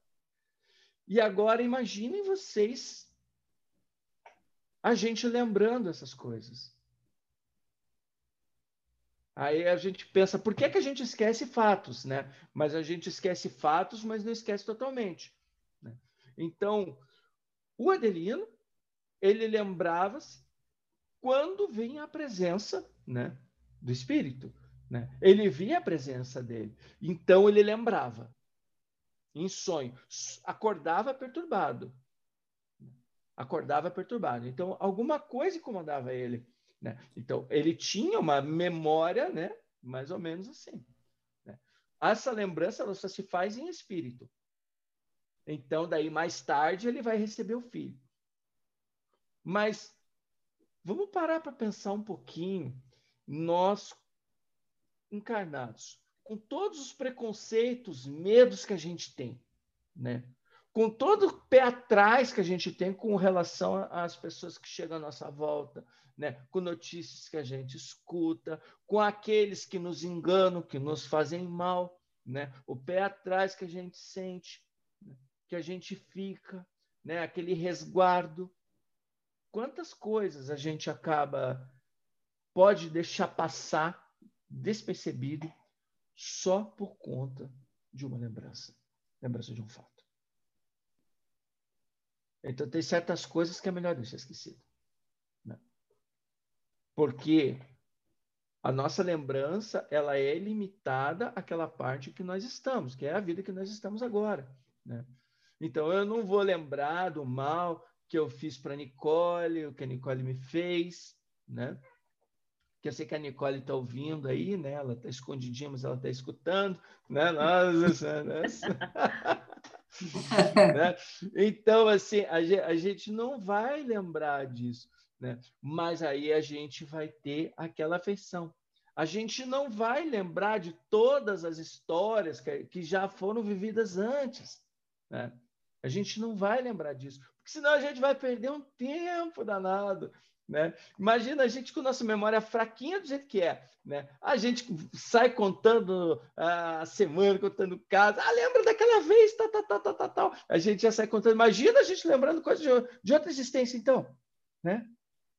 E agora imaginem vocês a gente lembrando essas coisas. Aí a gente pensa, por que, que a gente esquece fatos, né? Mas a gente esquece fatos, mas não esquece totalmente. Né? Então, o Adelino, ele lembrava-se quando vinha a presença, né? Do Espírito. Né? Ele via a presença dele. Então ele lembrava. Em sonho. Acordava perturbado. Acordava perturbado. Então alguma coisa incomodava ele. Né? Então, ele tinha uma memória, né? mais ou menos assim. Né? Essa lembrança ela só se faz em espírito. Então, daí mais tarde ele vai receber o filho. Mas vamos parar para pensar um pouquinho. Nós, encarnados, com todos os preconceitos, medos que a gente tem, né? com todo o pé atrás que a gente tem com relação às pessoas que chegam à nossa volta, né? com notícias que a gente escuta, com aqueles que nos enganam, que nos fazem mal, né? o pé atrás que a gente sente, né? que a gente fica, né? aquele resguardo. Quantas coisas a gente acaba, pode deixar passar despercebido só por conta de uma lembrança lembrança de um fato. Então, tem certas coisas que é melhor deixar esquecido. Né? Porque a nossa lembrança ela é limitada àquela parte que nós estamos, que é a vida que nós estamos agora. Né? Então, eu não vou lembrar do mal que eu fiz para Nicole, o que a Nicole me fez, né? Que eu sei que a Nicole está ouvindo aí, né? Ela está escondidinha, mas ela está escutando, né? Nossa, nossa. né? Então, assim, a, gente não vai lembrar disso, né? Mas aí a gente vai ter aquela afeição. A gente não vai lembrar de todas as histórias que, que já foram vividas antes, né? A gente não vai lembrar disso, porque senão a gente vai perder um tempo danado, né? Imagina a gente com nossa memória fraquinha do jeito que é. Né? A gente sai contando a semana, contando casos. Ah, lembra daquela vez, tal, tal, tal, tal, tal. A gente já sai contando. Imagina a gente lembrando coisas de, de outra existência, então. Né?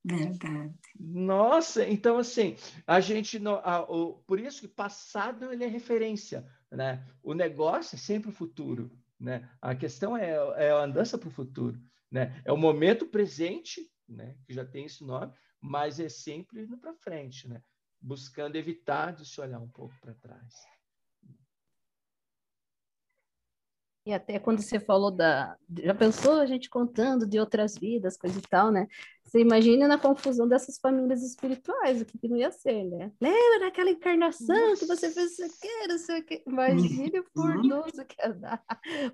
Verdade. Nossa, então assim, a gente não, a, o, por isso que passado ele é referência, né? O negócio é sempre o futuro, né? A questão é, é a andança para o futuro, né? É o momento presente né? que já tem esse nome, mas é sempre indo para frente, né? buscando evitar de se olhar um pouco para trás. E até quando você falou da. Já pensou a gente contando de outras vidas, coisa e tal, né? Você imagina na confusão dessas famílias espirituais, o que, que não ia ser, né? Lembra daquela encarnação Nossa. que você fez isso aqui, não sei o que. Imagine o furdoso que ia dar.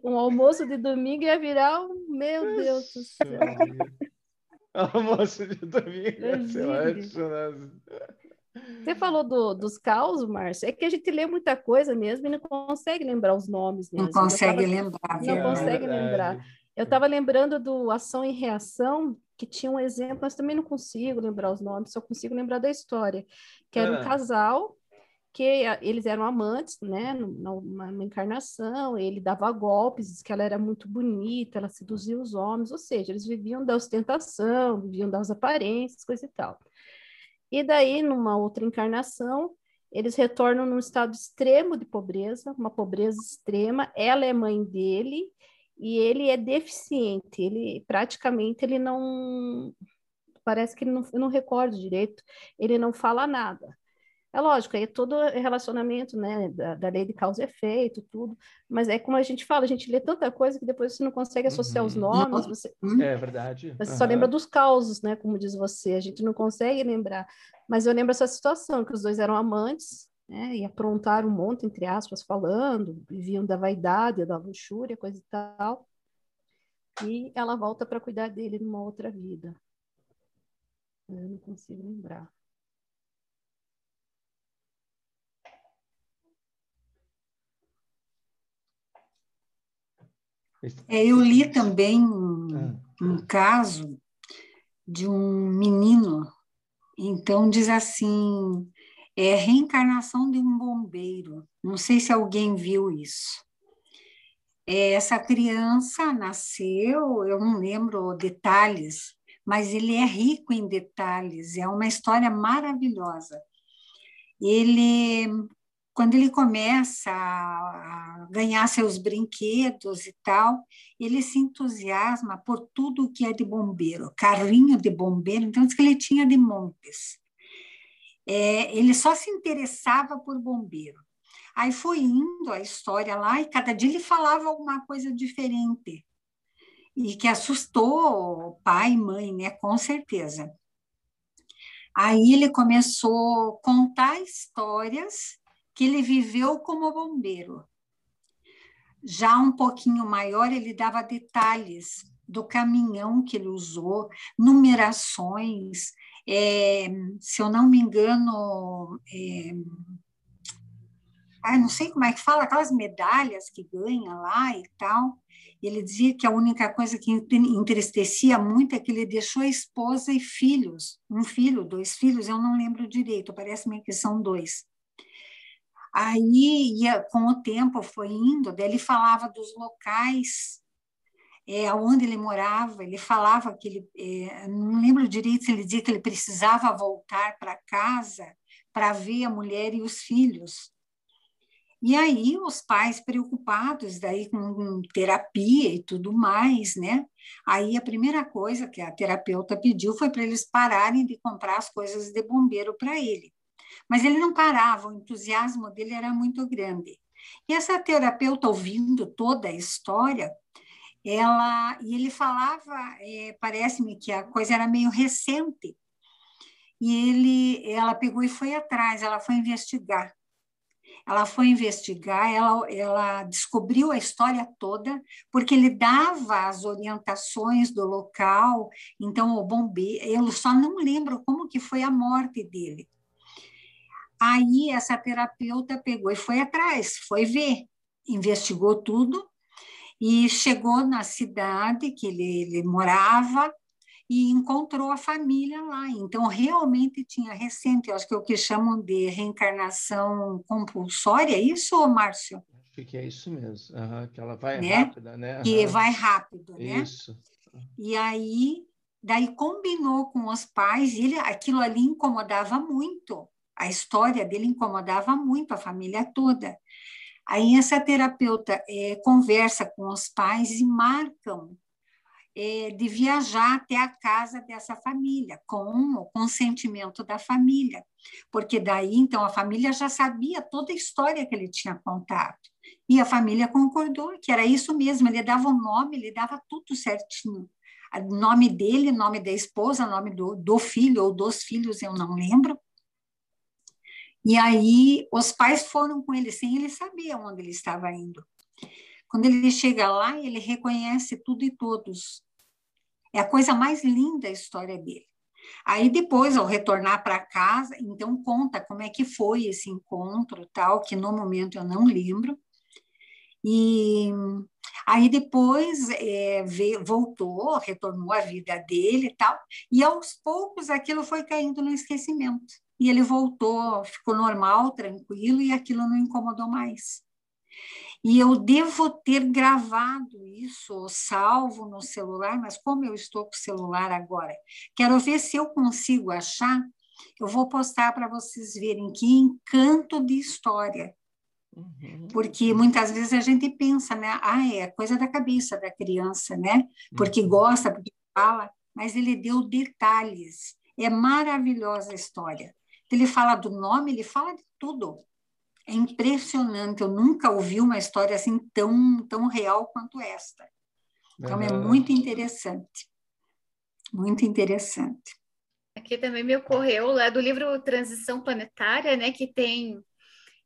Um almoço de domingo ia virar um. Meu Deus do céu. Almoço de domingo. Você falou do, dos caos, Márcio, é que a gente lê muita coisa mesmo e não consegue lembrar os nomes mesmo. Não consegue tava, lembrar. Não é consegue verdade. lembrar. Eu estava lembrando do Ação e Reação, que tinha um exemplo, mas também não consigo lembrar os nomes, só consigo lembrar da história, que era um ah. casal que eles eram amantes, né, numa, numa encarnação, ele dava golpes, diz que ela era muito bonita, ela seduzia os homens, ou seja, eles viviam da ostentação, viviam das aparências, coisa e tal. E daí, numa outra encarnação, eles retornam num estado extremo de pobreza, uma pobreza extrema, ela é mãe dele, e ele é deficiente, ele praticamente ele não parece que ele não, eu não recordo direito, ele não fala nada. É lógico, aí é todo relacionamento, né, da, da, lei de causa e efeito, tudo, mas é como a gente fala, a gente lê tanta coisa que depois você não consegue associar uhum. os nomes, você... É verdade. Você uhum. só lembra dos causos, né, como diz você, a gente não consegue lembrar, mas eu lembro essa situação, que os dois eram amantes, né, e aprontaram um monte, entre aspas, falando, viviam da vaidade, da luxúria, coisa e tal, e ela volta para cuidar dele numa outra vida. Eu não consigo lembrar. É, eu li também um, ah. um caso de um menino, então diz assim, é reencarnação de um bombeiro. Não sei se alguém viu isso. É, essa criança nasceu, eu não lembro detalhes, mas ele é rico em detalhes, é uma história maravilhosa. Ele quando ele começa a ganhar seus brinquedos e tal, ele se entusiasma por tudo que é de bombeiro, carrinho de bombeiro, então diz que ele tinha de montes. É, ele só se interessava por bombeiro. Aí foi indo a história lá e cada dia ele falava alguma coisa diferente e que assustou pai e mãe, né? Com certeza. Aí ele começou a contar histórias que ele viveu como bombeiro. Já um pouquinho maior, ele dava detalhes do caminhão que ele usou, numerações, é, se eu não me engano, é, não sei como é que fala, aquelas medalhas que ganha lá e tal. Ele dizia que a única coisa que entristecia muito é que ele deixou esposa e filhos, um filho, dois filhos, eu não lembro direito, parece-me que são dois. Aí, ia, com o tempo, foi indo, ele falava dos locais é, onde ele morava, ele falava que ele, é, não lembro direito se ele dizia que ele precisava voltar para casa para ver a mulher e os filhos. E aí os pais preocupados daí com terapia e tudo mais, né? Aí a primeira coisa que a terapeuta pediu foi para eles pararem de comprar as coisas de bombeiro para ele. Mas ele não parava, o entusiasmo dele era muito grande. E essa terapeuta ouvindo toda a história, ela e ele falava, é, parece-me que a coisa era meio recente. E ele, ela pegou e foi atrás, ela foi investigar ela foi investigar, ela, ela descobriu a história toda, porque ele dava as orientações do local, então o bombeiro, eu só não lembro como que foi a morte dele. Aí essa terapeuta pegou e foi atrás, foi ver, investigou tudo e chegou na cidade que ele, ele morava, e encontrou a família lá. Então, realmente tinha recente, acho que é o que chamam de reencarnação compulsória, é isso, Márcio? Acho que é isso mesmo, uhum, que ela vai né? rápida, né? Uhum. Que vai rápido, né? Isso. E aí, daí combinou com os pais, e ele, aquilo ali incomodava muito, a história dele incomodava muito a família toda. Aí essa terapeuta é, conversa com os pais e marcam é, de viajar até a casa dessa família, com o consentimento da família, porque daí então a família já sabia toda a história que ele tinha contado. E a família concordou que era isso mesmo, ele dava o nome, ele dava tudo certinho. O nome dele, nome da esposa, nome do, do filho ou dos filhos, eu não lembro. E aí os pais foram com ele sem ele saber onde ele estava indo. Quando ele chega lá, ele reconhece tudo e todos. É a coisa mais linda a história dele. Aí depois, ao retornar para casa, então conta como é que foi esse encontro, tal, que no momento eu não lembro. E aí depois é, veio, voltou, retornou à vida dele e tal, e aos poucos aquilo foi caindo no esquecimento. E ele voltou, ficou normal, tranquilo, e aquilo não incomodou mais. E eu devo ter gravado isso, salvo no celular, mas como eu estou com o celular agora, quero ver se eu consigo achar. Eu vou postar para vocês verem que encanto de história. Uhum. Porque muitas vezes a gente pensa, né? Ah, é coisa da cabeça da criança, né? Porque uhum. gosta, porque fala, mas ele deu detalhes. É maravilhosa a história. Ele fala do nome, ele fala de tudo. É impressionante, eu nunca ouvi uma história assim tão, tão real quanto esta. Então, é muito interessante. Muito interessante. Aqui também me ocorreu lá do livro Transição Planetária, né, que tem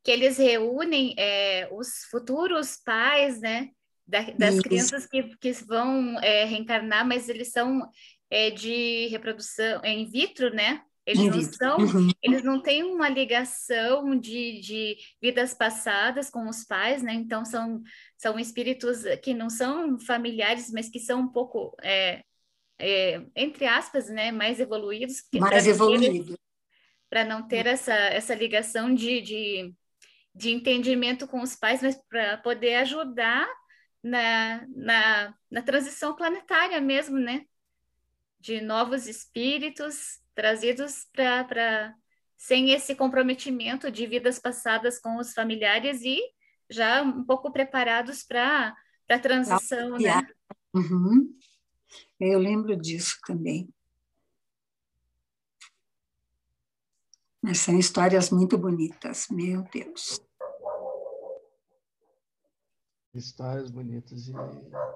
que eles reúnem é, os futuros pais, né, da, das Isso. crianças que, que vão é, reencarnar, mas eles são é, de reprodução in vitro, né? Eles não são, uhum. eles não têm uma ligação de, de vidas passadas com os pais, né? Então são, são espíritos que não são familiares, mas que são um pouco, é, é, entre aspas, né, mais evoluídos. Mais evoluídos. Para não ter essa, essa ligação de, de, de entendimento com os pais, mas para poder ajudar na, na, na transição planetária mesmo, né? De novos espíritos trazidos para sem esse comprometimento de vidas passadas com os familiares e já um pouco preparados para a transição, né? Uhum. Eu lembro disso também. Mas são histórias muito bonitas, meu Deus. Histórias bonitas de,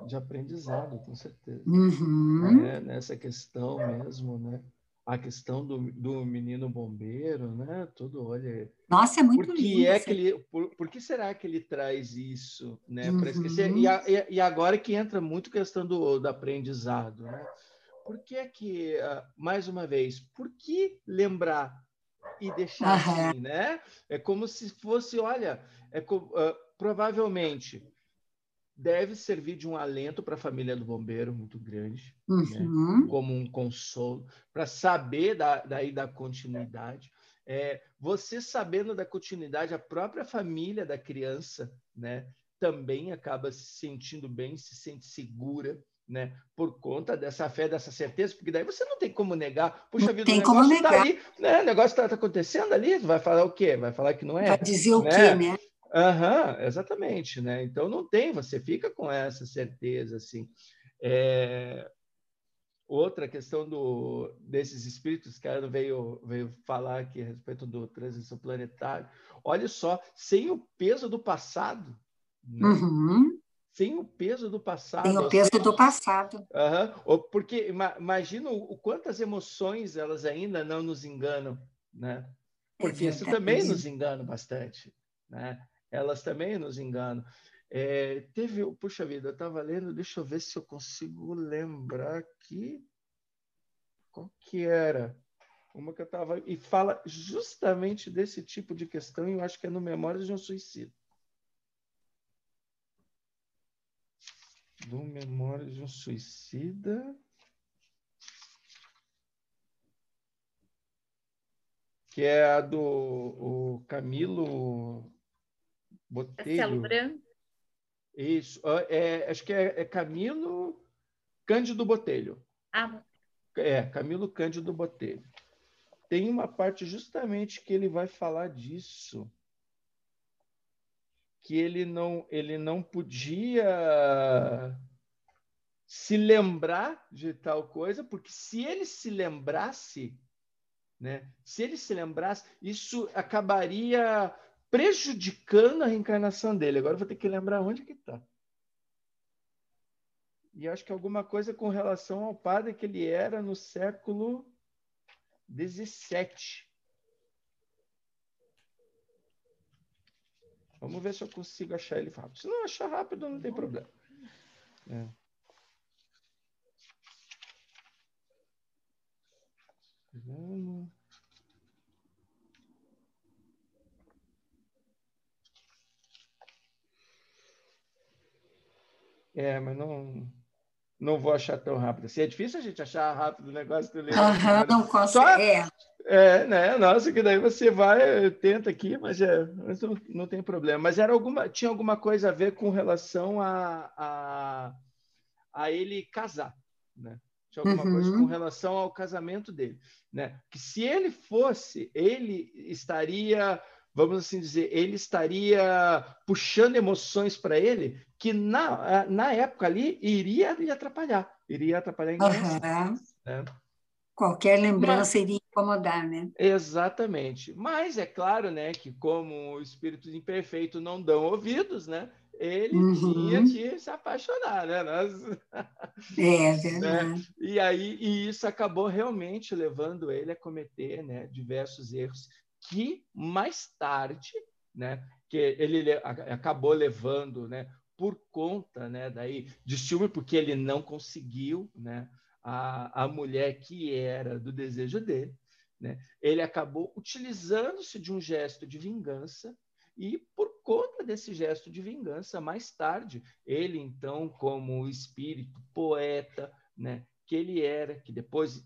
de aprendizado, com certeza. Uhum. É, nessa questão mesmo, né? A questão do, do menino bombeiro, né? Tudo, olha. Nossa, é muito por que lindo. É que ele, por, por que será que ele traz isso, né? Uhum. Para esquecer. E, a, e, agora que entra muito questão do, do aprendizado, né? Por que é que, ah, mais uma vez, por que lembrar e deixar uhum. assim, né? É como se fosse, olha, é uh, provavelmente deve servir de um alento para a família do bombeiro muito grande, né? uhum. né? como um consolo, para saber da, daí da continuidade. É, você sabendo da continuidade, a própria família da criança, né, também acaba se sentindo bem, se sente segura, né, por conta dessa fé, dessa certeza, porque daí você não tem como negar. Puxa vida, tem o negócio está ali, né, o negócio está tá acontecendo ali, vai falar o quê? Vai falar que não é? Vai dizer o né? quê, né? Aham, exatamente, né? Então não tem, você fica com essa certeza, assim. É... Outra questão do, desses espíritos que a Ana veio, veio falar aqui a respeito do transição planetária. Olha só, sem o peso do passado, né? uhum. sem o peso do passado. Sem o peso do passado. Uhum, porque imagina o quantas emoções elas ainda não nos enganam, né? Porque isso também nos engana bastante, né? Elas também nos enganam. É, teve, puxa vida, eu estava lendo, deixa eu ver se eu consigo lembrar aqui qual que era. Uma que eu estava. E fala justamente desse tipo de questão, e eu acho que é no Memórias de um Suicídio. Do Memórias de um Suicida. Que é a do Camilo Botelho. Branco. Isso. É, acho que é, é, Camilo Cândido Botelho. Ah. É, Camilo Cândido Botelho. Tem uma parte justamente que ele vai falar disso. Que ele não, ele não podia se lembrar de tal coisa, porque se ele se lembrasse, né? Se ele se lembrasse, isso acabaria prejudicando a reencarnação dele. Agora eu vou ter que lembrar onde que está. E acho que alguma coisa com relação ao padre que ele era no século XVII. Vamos ver se eu consigo achar ele rápido. Se não achar rápido, não tem problema. É. Vamos. É, mas não, não vou achar tão rápido assim. É difícil a gente achar rápido o negócio do livro. Aham, não consegue. É. é, né? Nossa, que daí você vai, tenta aqui, mas, é, mas não, não tem problema. Mas era alguma, tinha alguma coisa a ver com relação a, a, a ele casar, né? Tinha alguma uhum. coisa com relação ao casamento dele, né? Que se ele fosse, ele estaria vamos assim dizer, ele estaria puxando emoções para ele que na, na época ali iria lhe atrapalhar, iria atrapalhar em uhum. né? Qualquer lembrança Mas, iria incomodar, né? Exatamente. Mas é claro, né, que como o espírito imperfeito não dão ouvidos, né? Ele uhum. tinha que se apaixonar, né? Nós... É verdade. Né? E aí e isso acabou realmente levando ele a cometer, né, diversos erros que mais tarde, né, que ele acabou levando, né, por conta, né, daí de ciúme, porque ele não conseguiu, né, a, a mulher que era do desejo dele, né, ele acabou utilizando-se de um gesto de vingança e por conta desse gesto de vingança, mais tarde, ele então, como espírito poeta, né, que ele era, que depois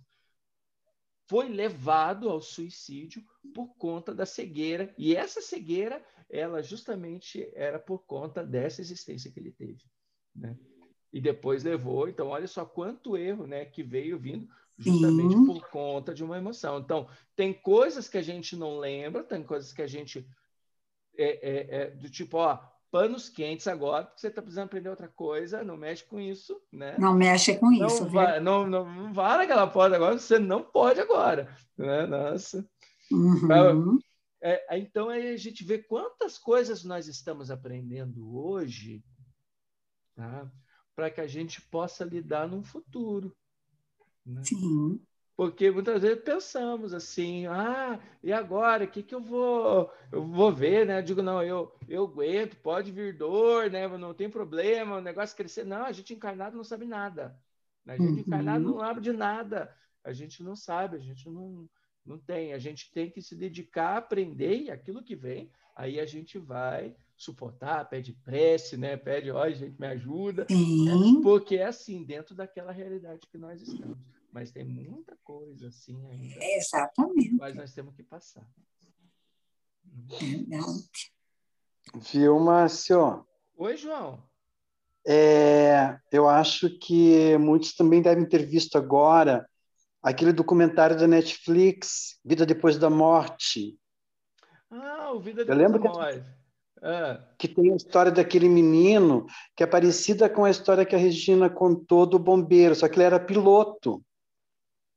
foi levado ao suicídio por conta da cegueira. E essa cegueira, ela justamente era por conta dessa existência que ele teve. Né? E depois levou, então, olha só quanto erro né, que veio vindo justamente Sim. por conta de uma emoção. Então, tem coisas que a gente não lembra, tem coisas que a gente. É, é, é do tipo, ó, panos quentes agora, porque você está precisando aprender outra coisa, não mexe com isso, né? Não mexe com não isso. Vai, não, não, não vá naquela porta agora, você não pode agora, né? Nossa. Uhum. É, então aí a gente vê quantas coisas nós estamos aprendendo hoje, tá? Para que a gente possa lidar no futuro. Né? Sim. Porque muitas vezes pensamos assim, ah, e agora, o que, que eu vou eu vou ver, né? Eu digo, não, eu, eu aguento, pode vir dor, né? Não tem problema, o negócio crescer. Não, a gente encarnado não sabe nada. A gente uhum. encarnado não abre de nada. A gente não sabe, a gente não, não tem. A gente tem que se dedicar a aprender e aquilo que vem, aí a gente vai suportar, pede prece, né? Pede, ó, gente, me ajuda. Sim. Porque é assim, dentro daquela realidade que nós estamos mas tem muita coisa assim ainda. Exatamente. Mas nós temos que passar. Verdade. Viu, Márcio? Oi, João. É, eu acho que muitos também devem ter visto agora aquele documentário da Netflix, Vida Depois da Morte. Ah, o Vida Depois da Morte. Ah. Que tem a história daquele menino que é parecida com a história que a Regina contou do bombeiro, só que ele era piloto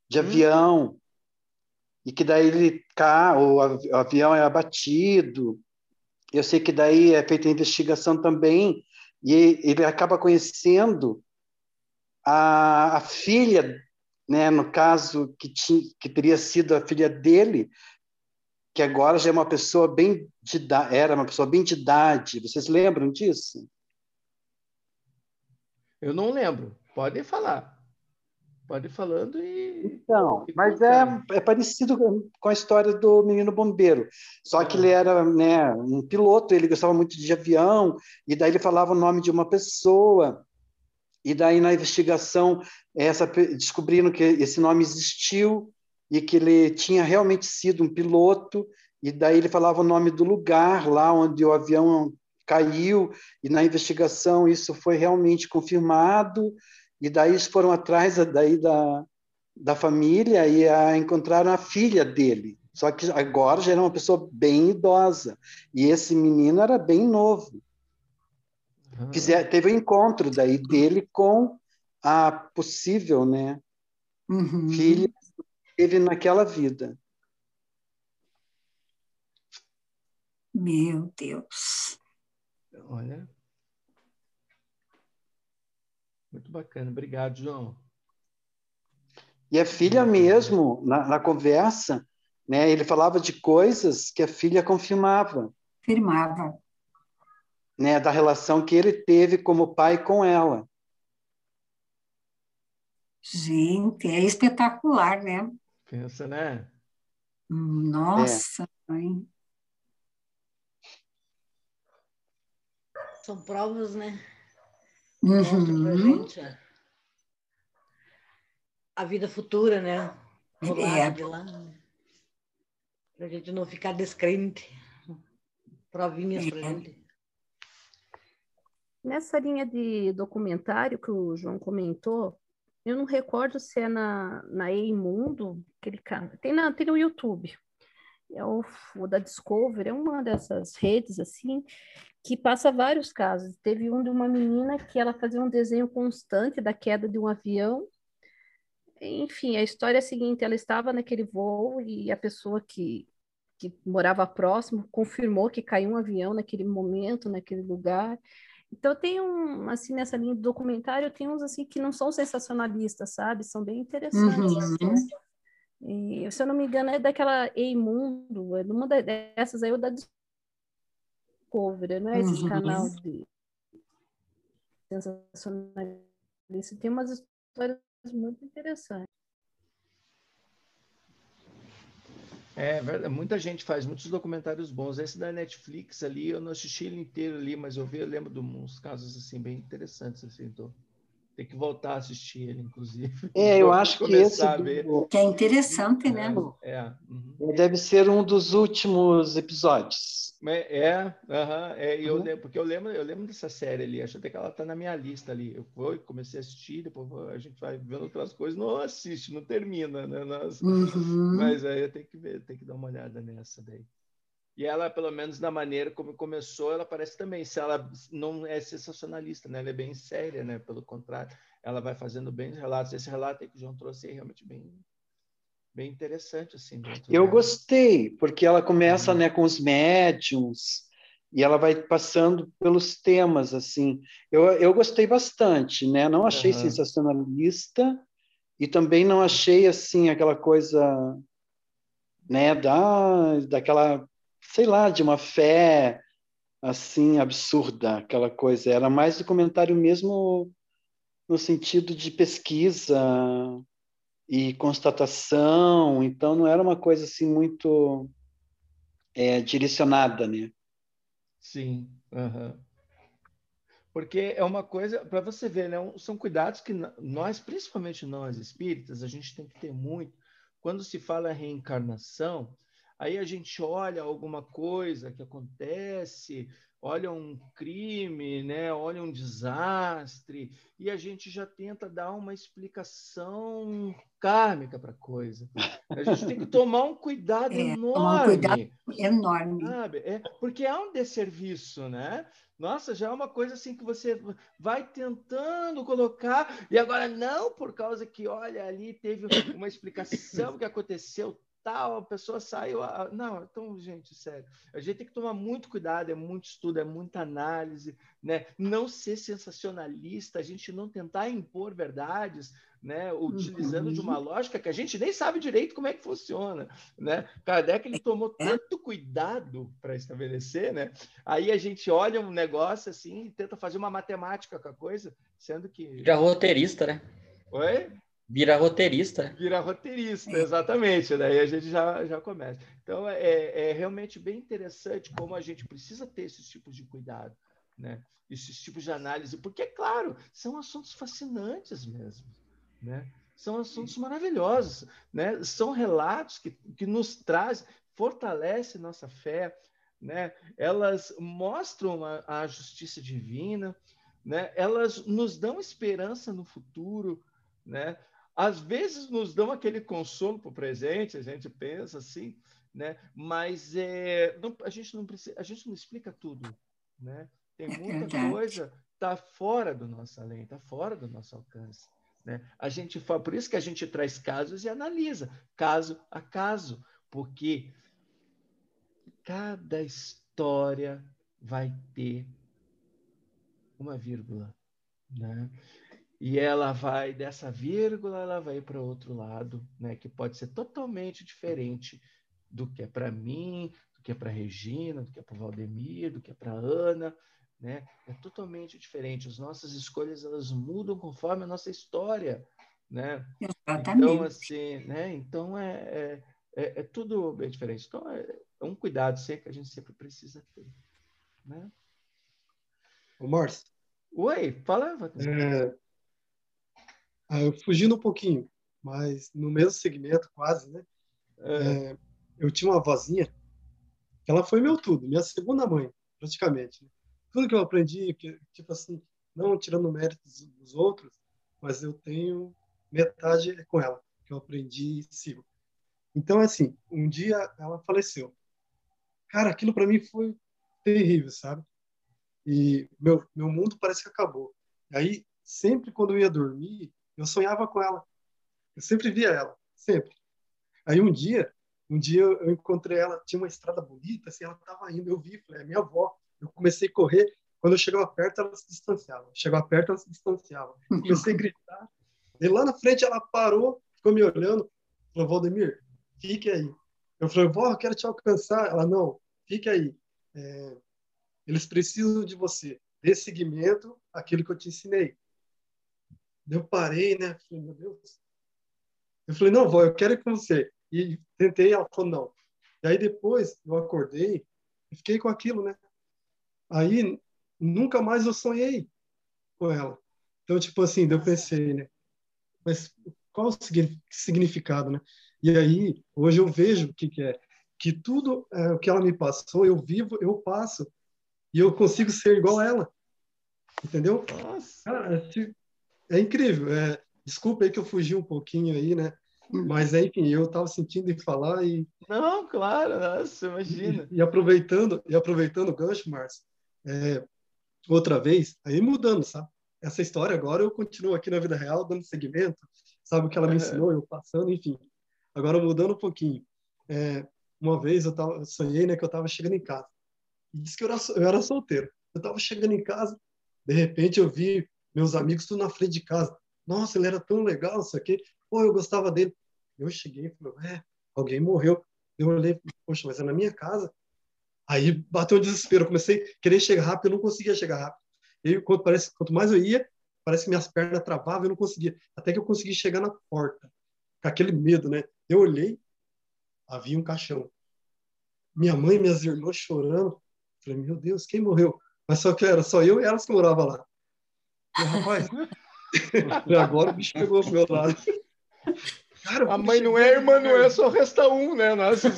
de hum. avião, e que daí ele cá, o, o avião é abatido. Eu sei que daí é feita a investigação também, e ele acaba conhecendo a, a filha, né, no caso que, tinha, que teria sido a filha dele, que agora já é uma pessoa bem de era uma pessoa bem de idade. Vocês lembram disso? Eu não lembro. Podem falar. Pode ir falando e. Então, e mas é, é parecido com a história do menino bombeiro. Só que ele era né, um piloto, ele gostava muito de avião, e daí ele falava o nome de uma pessoa. E daí, na investigação, essa, descobriram que esse nome existiu e que ele tinha realmente sido um piloto. E daí ele falava o nome do lugar lá onde o avião caiu. E na investigação isso foi realmente confirmado. E daí eles foram atrás daí da, da família e a, encontraram a filha dele. Só que agora já era uma pessoa bem idosa. E esse menino era bem novo. Uhum. Fizer, teve um encontro daí dele com a possível né, uhum. filha que teve naquela vida. Meu Deus. Olha. Muito bacana. Obrigado, João. E a filha mesmo, na, na conversa, né, ele falava de coisas que a filha confirmava. Afirmava. Né, da relação que ele teve como pai com ela. Gente, é espetacular, né? Pensa, né? Nossa, é. São provas, né? Mostra uhum. para gente a, a, vida futura, né? Do é. de lá. Para a gente não ficar descrente. Provinhas é. para gente. Nessa linha de documentário que o João comentou, eu não recordo se é na, na Eimundo, aquele cara. Tem, na, tem no YouTube. É o, da Discovery, é uma dessas redes assim, que passa vários casos. Teve um de uma menina que ela fazia um desenho constante da queda de um avião. Enfim, a história é a seguinte: ela estava naquele voo e a pessoa que, que morava próximo confirmou que caiu um avião naquele momento, naquele lugar. Então tem um, assim, nessa linha de documentário, tem uns assim que não são sensacionalistas, sabe? São bem interessantes. Uhum. E, se eu não me engano, é daquela Eimundo, é uma dessas aí, ou da cover, não é esse uhum. canal de sensacionalista. Tem umas histórias muito interessantes. É verdade, muita gente faz muitos documentários bons. Esse da Netflix ali, eu não assisti ele inteiro ali, mas eu vi, eu lembro de uns casos assim bem interessantes assim, então. Tem que voltar a assistir ele, inclusive. É, eu acho que esse do... que é interessante, né? É, é uhum. deve ser um dos últimos episódios. É, é, uhum, é eu uhum. porque eu lembro, eu lembro dessa série ali, acho até que ela está na minha lista ali. Eu fui, comecei a assistir, depois a gente vai vendo outras coisas, não assiste, não termina, né? Nossa. Uhum. Mas aí eu tenho que ver, tenho que dar uma olhada nessa daí. E ela, pelo menos da maneira como começou, ela parece também, se ela não é sensacionalista, né? Ela é bem séria, né? Pelo contrário, ela vai fazendo bem relatos. Esse relato que o João trouxe é realmente bem, bem interessante, assim. Eu dela. gostei, porque ela começa, uhum. né, com os médiums e ela vai passando pelos temas, assim. Eu, eu gostei bastante, né? Não achei uhum. sensacionalista, e também não achei assim aquela coisa, né, da daquela, sei lá, de uma fé assim absurda, aquela coisa. Era mais documentário mesmo no sentido de pesquisa e constatação, então não era uma coisa assim muito é, direcionada, né? Sim. Uhum. Porque é uma coisa, para você ver, né? são cuidados que nós, principalmente nós espíritas, a gente tem que ter muito. Quando se fala reencarnação, aí a gente olha alguma coisa que acontece, olha um crime, né? olha um desastre, e a gente já tenta dar uma explicação kármica para a coisa. A gente tem que tomar um cuidado é, enorme. Um cuidado enorme. Sabe? É, porque é um desserviço, né? Nossa, já é uma coisa assim que você vai tentando colocar, e agora não, por causa que, olha, ali teve uma explicação que aconteceu tal, a pessoa saiu. A... Não, então, gente, sério, a gente tem que tomar muito cuidado, é muito estudo, é muita análise, né? Não ser sensacionalista, a gente não tentar impor verdades, né, utilizando de uma uhum. lógica que a gente nem sabe direito como é que funciona, né? Kardec ele tomou é. tanto cuidado para estabelecer, né? Aí a gente olha um negócio assim e tenta fazer uma matemática com a coisa, sendo que já roteirista, né? Oi? Vira roteirista. Vira roteirista, exatamente. Daí a gente já, já começa. Então, é, é realmente bem interessante como a gente precisa ter esses tipos de cuidado, né? Esses tipos de análise, porque, é claro, são assuntos fascinantes mesmo. Né? São assuntos maravilhosos, né? São relatos que, que nos trazem, fortalecem nossa fé, né? Elas mostram a, a justiça divina, né? Elas nos dão esperança no futuro, né? Às vezes nos dão aquele consolo para o presente, a gente pensa assim, né? Mas é, não, a gente não precisa, a gente não explica tudo, né? Tem é muita coisa tá fora do nosso além, tá fora do nosso alcance. Né? A gente fala, por isso que a gente traz casos e analisa, caso a caso, porque cada história vai ter uma vírgula, né? E ela vai dessa vírgula, ela vai para outro lado, né? Que pode ser totalmente diferente do que é para mim, do que é para Regina, do que é para Valdemir, do que é para Ana, né? É totalmente diferente. As nossas escolhas elas mudam conforme a nossa história, né? Exatamente. Então assim, né? Então é, é, é, é tudo bem diferente. Então é, é, um cuidado sempre que a gente sempre precisa ter, né? O Márcio. Oi, fala. É, ah, eu fugindo um pouquinho, mas no mesmo segmento quase, né? É. é, eu tinha uma vozinha que ela foi meu tudo, minha segunda mãe, praticamente. Né? tudo que eu aprendi, que, tipo assim, não tirando méritos dos outros, mas eu tenho metade com ela, que eu aprendi e sigo. Então, assim, um dia ela faleceu. Cara, aquilo para mim foi terrível, sabe? E meu, meu mundo parece que acabou. Aí, sempre quando eu ia dormir, eu sonhava com ela. Eu sempre via ela, sempre. Aí um dia, um dia eu encontrei ela, tinha uma estrada bonita, assim, ela estava indo, eu vi, falei, é minha avó. Eu comecei a correr. Quando eu chegava perto, ela se distanciava. Chegava perto, ela se distanciava. Comecei a gritar. E lá na frente ela parou, ficou me olhando. Falou, Valdemir, fique aí. Eu falei, vó, eu quero te alcançar. Ela, não, fique aí. É, eles precisam de você. Dê seguimento àquilo que eu te ensinei. Eu parei, né? Falei, meu Deus. Eu falei, não, vó, eu quero ir com você. E tentei, ela falou, não. E aí depois eu acordei e fiquei com aquilo, né? Aí nunca mais eu sonhei com ela. Então, tipo assim, eu pensei, né? Mas qual o significado, né? E aí, hoje eu vejo o que, que é. Que tudo é, o que ela me passou, eu vivo, eu passo. E eu consigo ser igual a ela. Entendeu? Nossa. Cara, é, é incrível. É, desculpa aí que eu fugi um pouquinho aí, né? Mas, enfim, eu estava sentindo em falar e... Não, claro, nossa, imagina. E, e aproveitando, e aproveitando o gancho, Márcio, é, outra vez, aí mudando, sabe? Essa história agora eu continuo aqui na vida real, dando seguimento, sabe o que ela me ensinou, eu passando, enfim. Agora mudando um pouquinho. É, uma vez eu, tava, eu sonhei né, que eu estava chegando em casa. E disse que eu era, eu era solteiro. Eu estava chegando em casa, de repente eu vi meus amigos tudo na frente de casa. Nossa, ele era tão legal, isso aqui. pô, eu gostava dele. Eu cheguei e falei, é, alguém morreu. Eu olhei, poxa, mas é na minha casa. Aí bateu um desespero, eu comecei a querer chegar rápido, eu não conseguia chegar rápido. E quanto, parece, quanto mais eu ia, parece que minhas pernas travavam, eu não conseguia. Até que eu consegui chegar na porta, com aquele medo, né? Eu olhei, havia um caixão. Minha mãe e minhas irmãs chorando. Falei, meu Deus, quem morreu? Mas só que era só eu e elas que moravam lá. Rapaz, agora o bicho pegou pro meu lado. Cara, a mãe não é irmã, não é, só resta um, né? Nossa,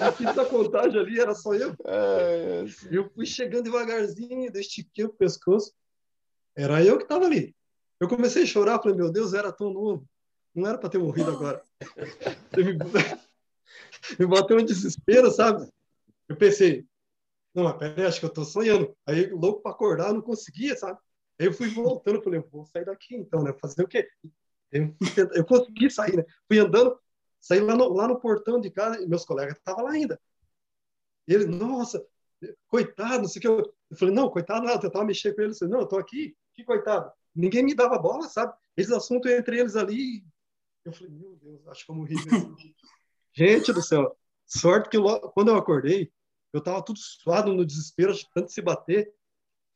eu fiz a contagem ali, era só eu. É, eu fui chegando devagarzinho, estiquei o pescoço. Era eu que estava ali. Eu comecei a chorar, falei, meu Deus, era tão novo. Não era para ter morrido agora. me bateu um desespero, sabe? Eu pensei, não, mas peraí, acho que eu tô sonhando. Aí, louco para acordar, não conseguia, sabe? Eu fui voltando, falei, vou sair daqui então, né? Fazer o quê? Eu, eu consegui sair, né? Fui andando, saí lá no, lá no portão de casa e meus colegas estavam lá ainda. E ele, nossa, coitado, não sei o que. Eu, eu falei, não, coitado, não, eu tentava mexer com ele. Eu falei, não, eu tô aqui, que coitado. Ninguém me dava bola, sabe? Esse assunto entre eles ali. Eu falei, meu Deus, acho que eu morri. Gente do céu, sorte que quando eu acordei, eu tava tudo suado no desespero, tanto se bater. Eu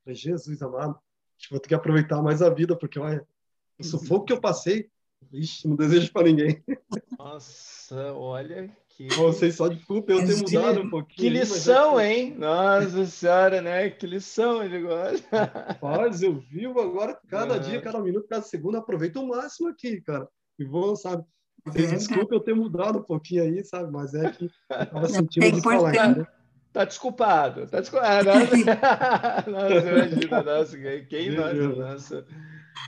falei, Jesus amado, vou ter que aproveitar mais a vida, porque olha, o sufoco que eu passei, ixi, não desejo para ninguém. Nossa, olha que. Vocês só desculpa eu ter mudado um pouquinho. Que lição, ali, hein? Nossa Senhora, né? Que lição ele gosta. Rapaz, eu vivo agora, cada é. dia, cada minuto, cada segundo, aproveito o máximo aqui, cara. E vou, sabe? Vocês desculpa eu ter mudado um pouquinho aí, sabe? Mas é que eu tava sentindo é de falar. Né? Tá desculpado, tá desculpado. Nossa, nossa imagina, nossa, quem nós, nossa.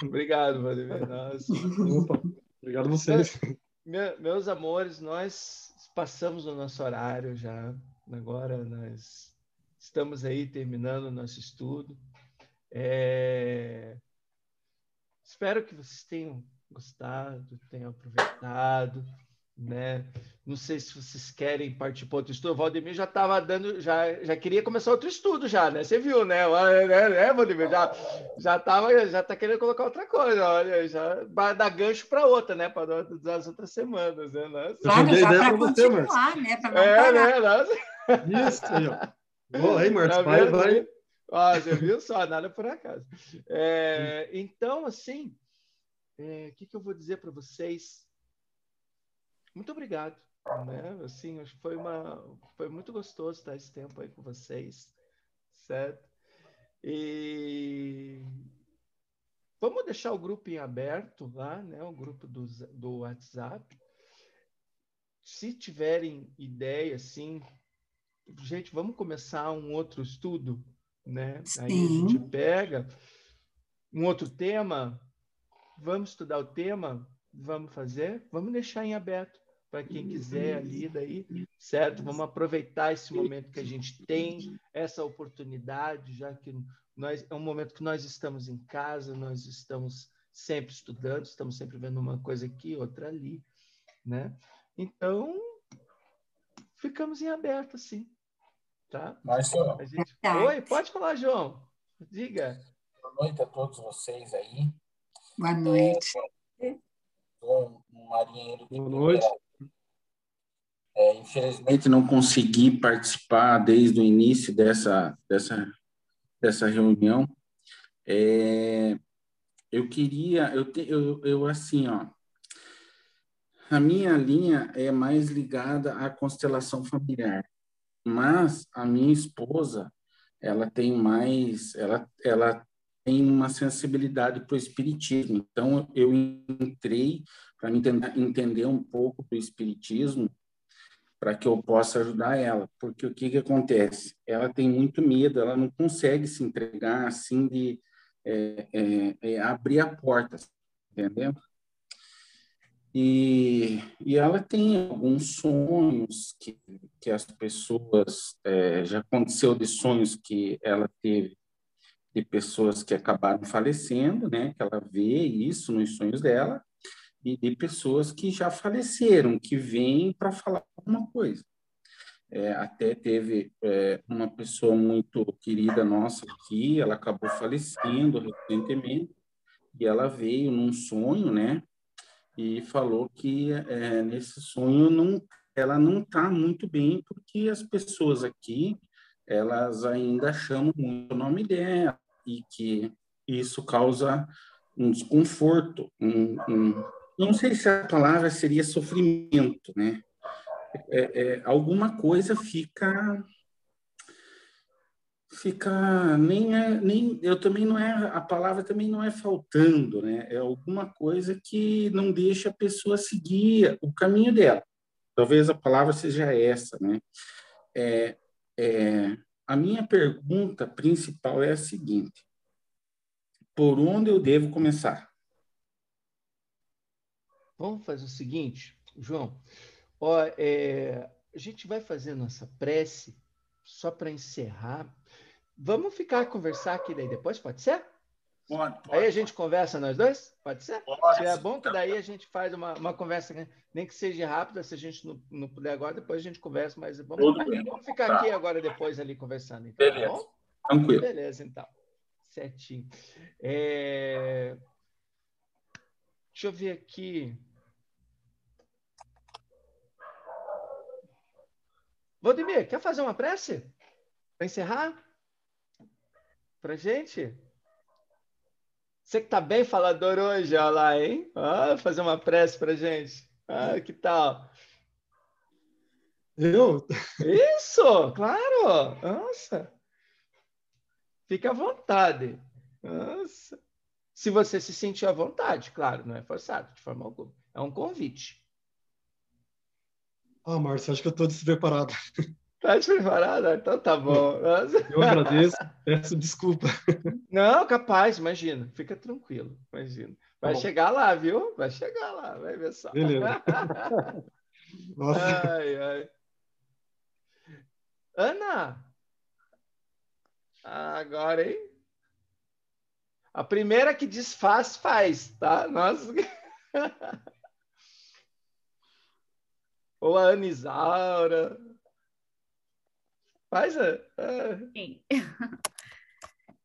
Obrigado, Vladimir. Nossa. Opa, obrigado a vocês. Meus, meus amores, nós passamos o nosso horário já. Agora nós estamos aí terminando o nosso estudo. É... Espero que vocês tenham gostado, tenham aproveitado né? Não sei se vocês querem partir para outro estudo. O Valdemir já estava dando, já, já queria começar outro estudo já, né? Você viu, né? né, né Valdemir? Já, já tava, já tá querendo colocar outra coisa, olha, já vai dar gancho para outra, né? Para das outras semanas, né? Nossa. Claro, já para continuar, né? Pra não é, parar. né? Nossa. Isso aí, ó. Boa, aí, Marcos, tá vai, vai. Ó, você viu só, nada por acaso. É, então, assim, é, o é, que, que eu vou dizer para vocês? Muito obrigado. Né? Assim, foi uma, foi muito gostoso estar esse tempo aí com vocês, certo? E vamos deixar o grupo em aberto lá, né? O grupo do, do WhatsApp. Se tiverem ideia, assim, gente, vamos começar um outro estudo, né? Sim. Aí a gente pega um outro tema, vamos estudar o tema, vamos fazer, vamos deixar em aberto para quem quiser ali daí, certo? Vamos aproveitar esse momento que a gente tem, essa oportunidade, já que nós é um momento que nós estamos em casa, nós estamos sempre estudando, estamos sempre vendo uma coisa aqui, outra ali, né? Então, ficamos em aberto, assim, tá? Márcio. Gente... Oi, pode falar, João. Diga. Boa noite a todos vocês aí. Boa noite. É, um marinheiro Boa noite. É, infelizmente não consegui participar desde o início dessa dessa dessa reunião. É, eu queria, eu, te, eu, eu assim, ó, a minha linha é mais ligada à constelação familiar, mas a minha esposa, ela tem mais, ela, ela tem uma sensibilidade para o espiritismo. Então eu entrei para entender, entender um pouco do espiritismo para que eu possa ajudar ela, porque o que que acontece? Ela tem muito medo, ela não consegue se entregar assim de é, é, é, abrir a porta, entendeu? E, e ela tem alguns sonhos que, que as pessoas é, já aconteceu de sonhos que ela teve de pessoas que acabaram falecendo, né? Que ela vê isso nos sonhos dela e de pessoas que já faleceram, que vêm para falar alguma coisa. É, até teve é, uma pessoa muito querida nossa aqui, ela acabou falecendo recentemente, e ela veio num sonho, né? e falou que é, nesse sonho não, ela não está muito bem porque as pessoas aqui elas ainda chamam muito o nome dela e que isso causa um desconforto, um, um, não sei se a palavra seria sofrimento, né? É, é, alguma coisa fica fica nem é, nem eu também não é a palavra também não é faltando né? É alguma coisa que não deixa a pessoa seguir o caminho dela. Talvez a palavra seja essa né? É, é a minha pergunta principal é a seguinte. Por onde eu devo começar vamos fazer o seguinte João ó, é, a gente vai fazer nossa prece só para encerrar Vamos ficar conversar aqui daí depois, pode ser? Pode, pode, Aí a gente conversa nós dois? Pode ser? Pode. Se é bom que daí a gente faz uma, uma conversa, né? nem que seja rápida, se a gente não, não puder agora, depois a gente conversa, mas vamos, vamos ficar tá. aqui agora depois ali conversando. Então, tá Beleza. Tá Tranquilo. Beleza, então. Certinho. É... Deixa eu ver aqui. Valdemir, quer fazer uma prece? Para encerrar? Pra gente? Você que tá bem falador hoje, olha lá, hein? Ah, fazer uma prece pra gente. Ah, que tal? Eu? Isso, claro. Nossa. Fique à vontade. Nossa. Se você se sentir à vontade, claro, não é forçado de forma alguma. É um convite. Ah, Márcio, acho que eu estou despreparado. Tá despreparado? Então tá bom. Eu agradeço, peço desculpa. Não, capaz, imagina. Fica tranquilo, imagina. Vai tá chegar lá, viu? Vai chegar lá, vai ver só. Beleza. Nossa. Ai, ai. Ana! Agora, hein? A primeira que desfaz, faz, tá? Nossa. Ou a Ana Isaura. Faz a. É. Sim.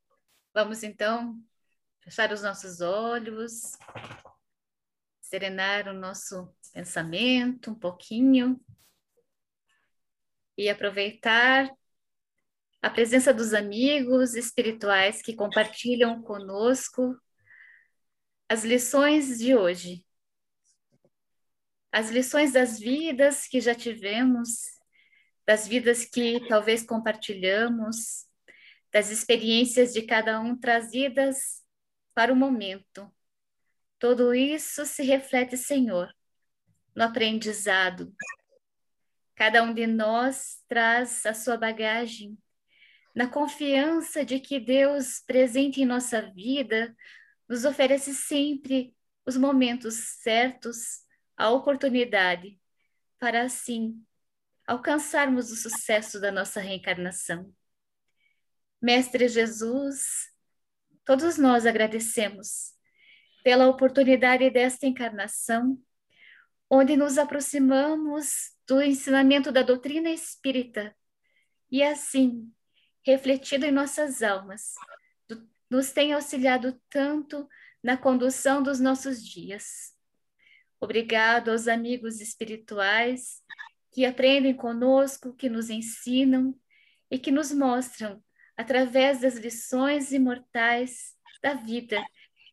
Vamos então fechar os nossos olhos, serenar o nosso pensamento um pouquinho e aproveitar a presença dos amigos espirituais que compartilham conosco as lições de hoje. As lições das vidas que já tivemos das vidas que talvez compartilhamos, das experiências de cada um trazidas para o momento. Tudo isso se reflete, Senhor, no aprendizado. Cada um de nós traz a sua bagagem, na confiança de que Deus, presente em nossa vida, nos oferece sempre os momentos certos, a oportunidade para assim alcançarmos o sucesso da nossa reencarnação. Mestre Jesus, todos nós agradecemos pela oportunidade desta encarnação, onde nos aproximamos do ensinamento da doutrina espírita e assim, refletido em nossas almas, nos tem auxiliado tanto na condução dos nossos dias. Obrigado aos amigos espirituais que aprendem conosco, que nos ensinam e que nos mostram, através das lições imortais da vida,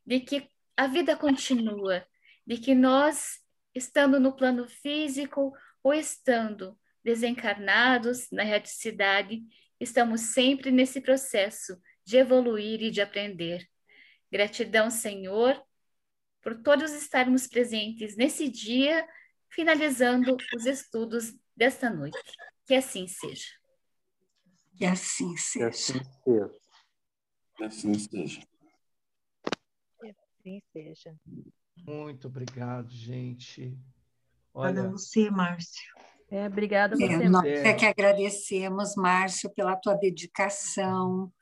de que a vida continua, de que nós, estando no plano físico ou estando desencarnados na erraticidade, estamos sempre nesse processo de evoluir e de aprender. Gratidão, Senhor, por todos estarmos presentes nesse dia finalizando os estudos desta noite. Que assim seja. Que assim seja. Que assim seja. Que assim seja. Muito obrigado, gente. Olha, Olha você, Márcio. É, obrigada a você. É, nós é que agradecemos, Márcio, pela tua dedicação,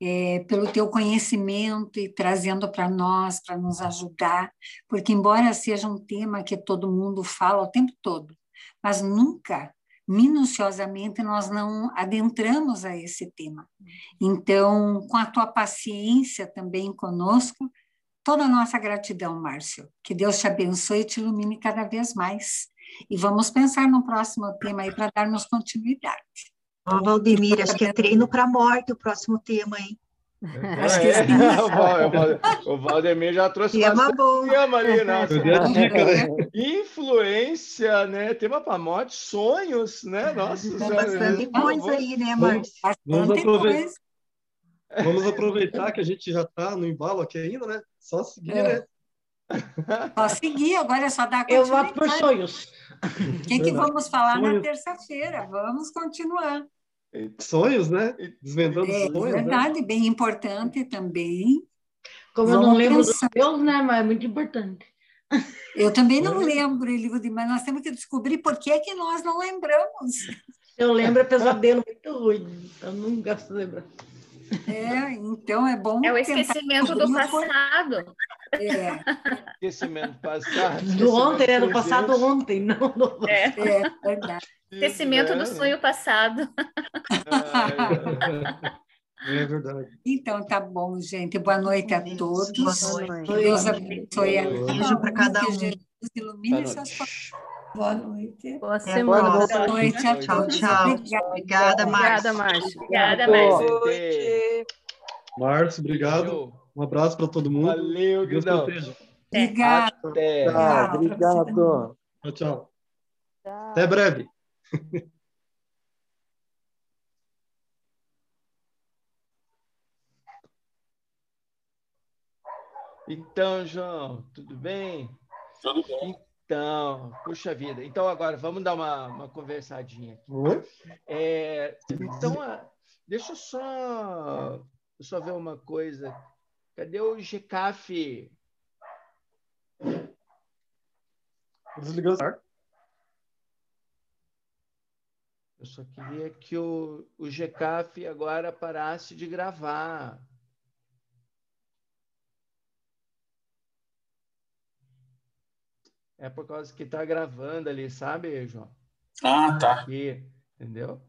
é, pelo teu conhecimento e trazendo para nós, para nos ajudar, porque, embora seja um tema que todo mundo fala o tempo todo, mas nunca, minuciosamente, nós não adentramos a esse tema. Então, com a tua paciência também conosco, Toda a nossa gratidão, Márcio. Que Deus te abençoe e te ilumine cada vez mais. E vamos pensar no próximo tema aí para darmos continuidade. Ó, Valdemir, acho que é treino para a morte o próximo tema, hein? É, acho que é. sim. o, Valdemir já trouxe tema bom. tema ali. Dica, né? Influência, né? Tema para morte, sonhos, né? Nossa, Tem bastante coisa aí, né, Márcio? Vamos aproveitar. Vamos aproveitar que a gente já está no embalo aqui ainda, né? Só seguir, é. né? Só seguir, agora é só dar Eu voto por sonhos. O que, que vamos falar sonhos. na terça-feira? Vamos continuar. Sonhos, né? Desvendando é, sonhos. É verdade, né? bem importante também. Como vamos eu não lembro pensar. dos meus, né? Mas é muito importante. Eu também não lembro, mas nós temos que descobrir por que, que nós não lembramos. Eu lembro é pesadelo muito ruim, então não gosto de lembrar. É, então é bom. É o esquecimento do passado. É. Esquecimento passado. Do ontem, era do passado ontem, não do é. é verdade. Esquecimento do sonho passado. É verdade. Então tá bom, gente. Boa noite a todos. Boa noite. Deus abençoe a Beijo para cada um. Jesus ilumine seus Boa noite. Boa semana. Boa noite a. Tchau, tchau. Obrigada, Márcio. Obrigada, Márcio. Obrigada, Márcio. Márcio, obrigado. Um abraço para todo mundo. Valeu, Deus proteja. Obrigada. Até. Tchau, obrigado. Tchau, tchau. Até breve. Então, João, tudo bem? Tudo bem. Então, puxa vida. Então, agora, vamos dar uma, uma conversadinha aqui. Oi? É, então, deixa eu só, só ver uma coisa. Cadê o GCAF? Desligou o celular. Eu só queria que o, o GCAF agora parasse de gravar. É por causa que está gravando ali, sabe, João? Ah, tá. Aqui, entendeu?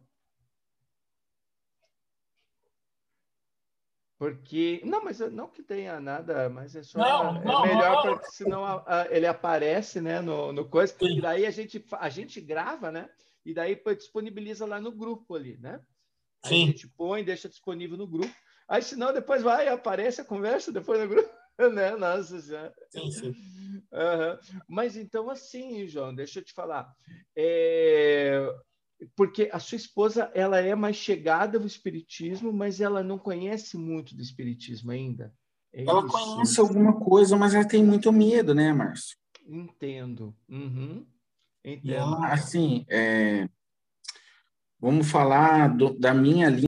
Porque. Não, mas não que tenha nada, mas é só. Não, é não, melhor, não. porque senão a- a- ele aparece, né, no, no coisa. Sim. E daí a gente, a gente grava, né? E daí disponibiliza lá no grupo ali, né? Aí Sim. a gente põe, deixa disponível no grupo. Aí, senão, depois vai, aparece a conversa depois no grupo, né? Nossa Senhora. Sim, sim. Mas então, assim, João, deixa eu te falar. É, Porque a sua esposa, ela é mais chegada ao espiritismo, mas ela não conhece muito do espiritismo ainda. É Ela isso? conhece alguma coisa, mas ela tem muito medo, né, Márcio? Entendo. Uhum. E Entendo. ela, assim, é, vamos falar do- da minha linha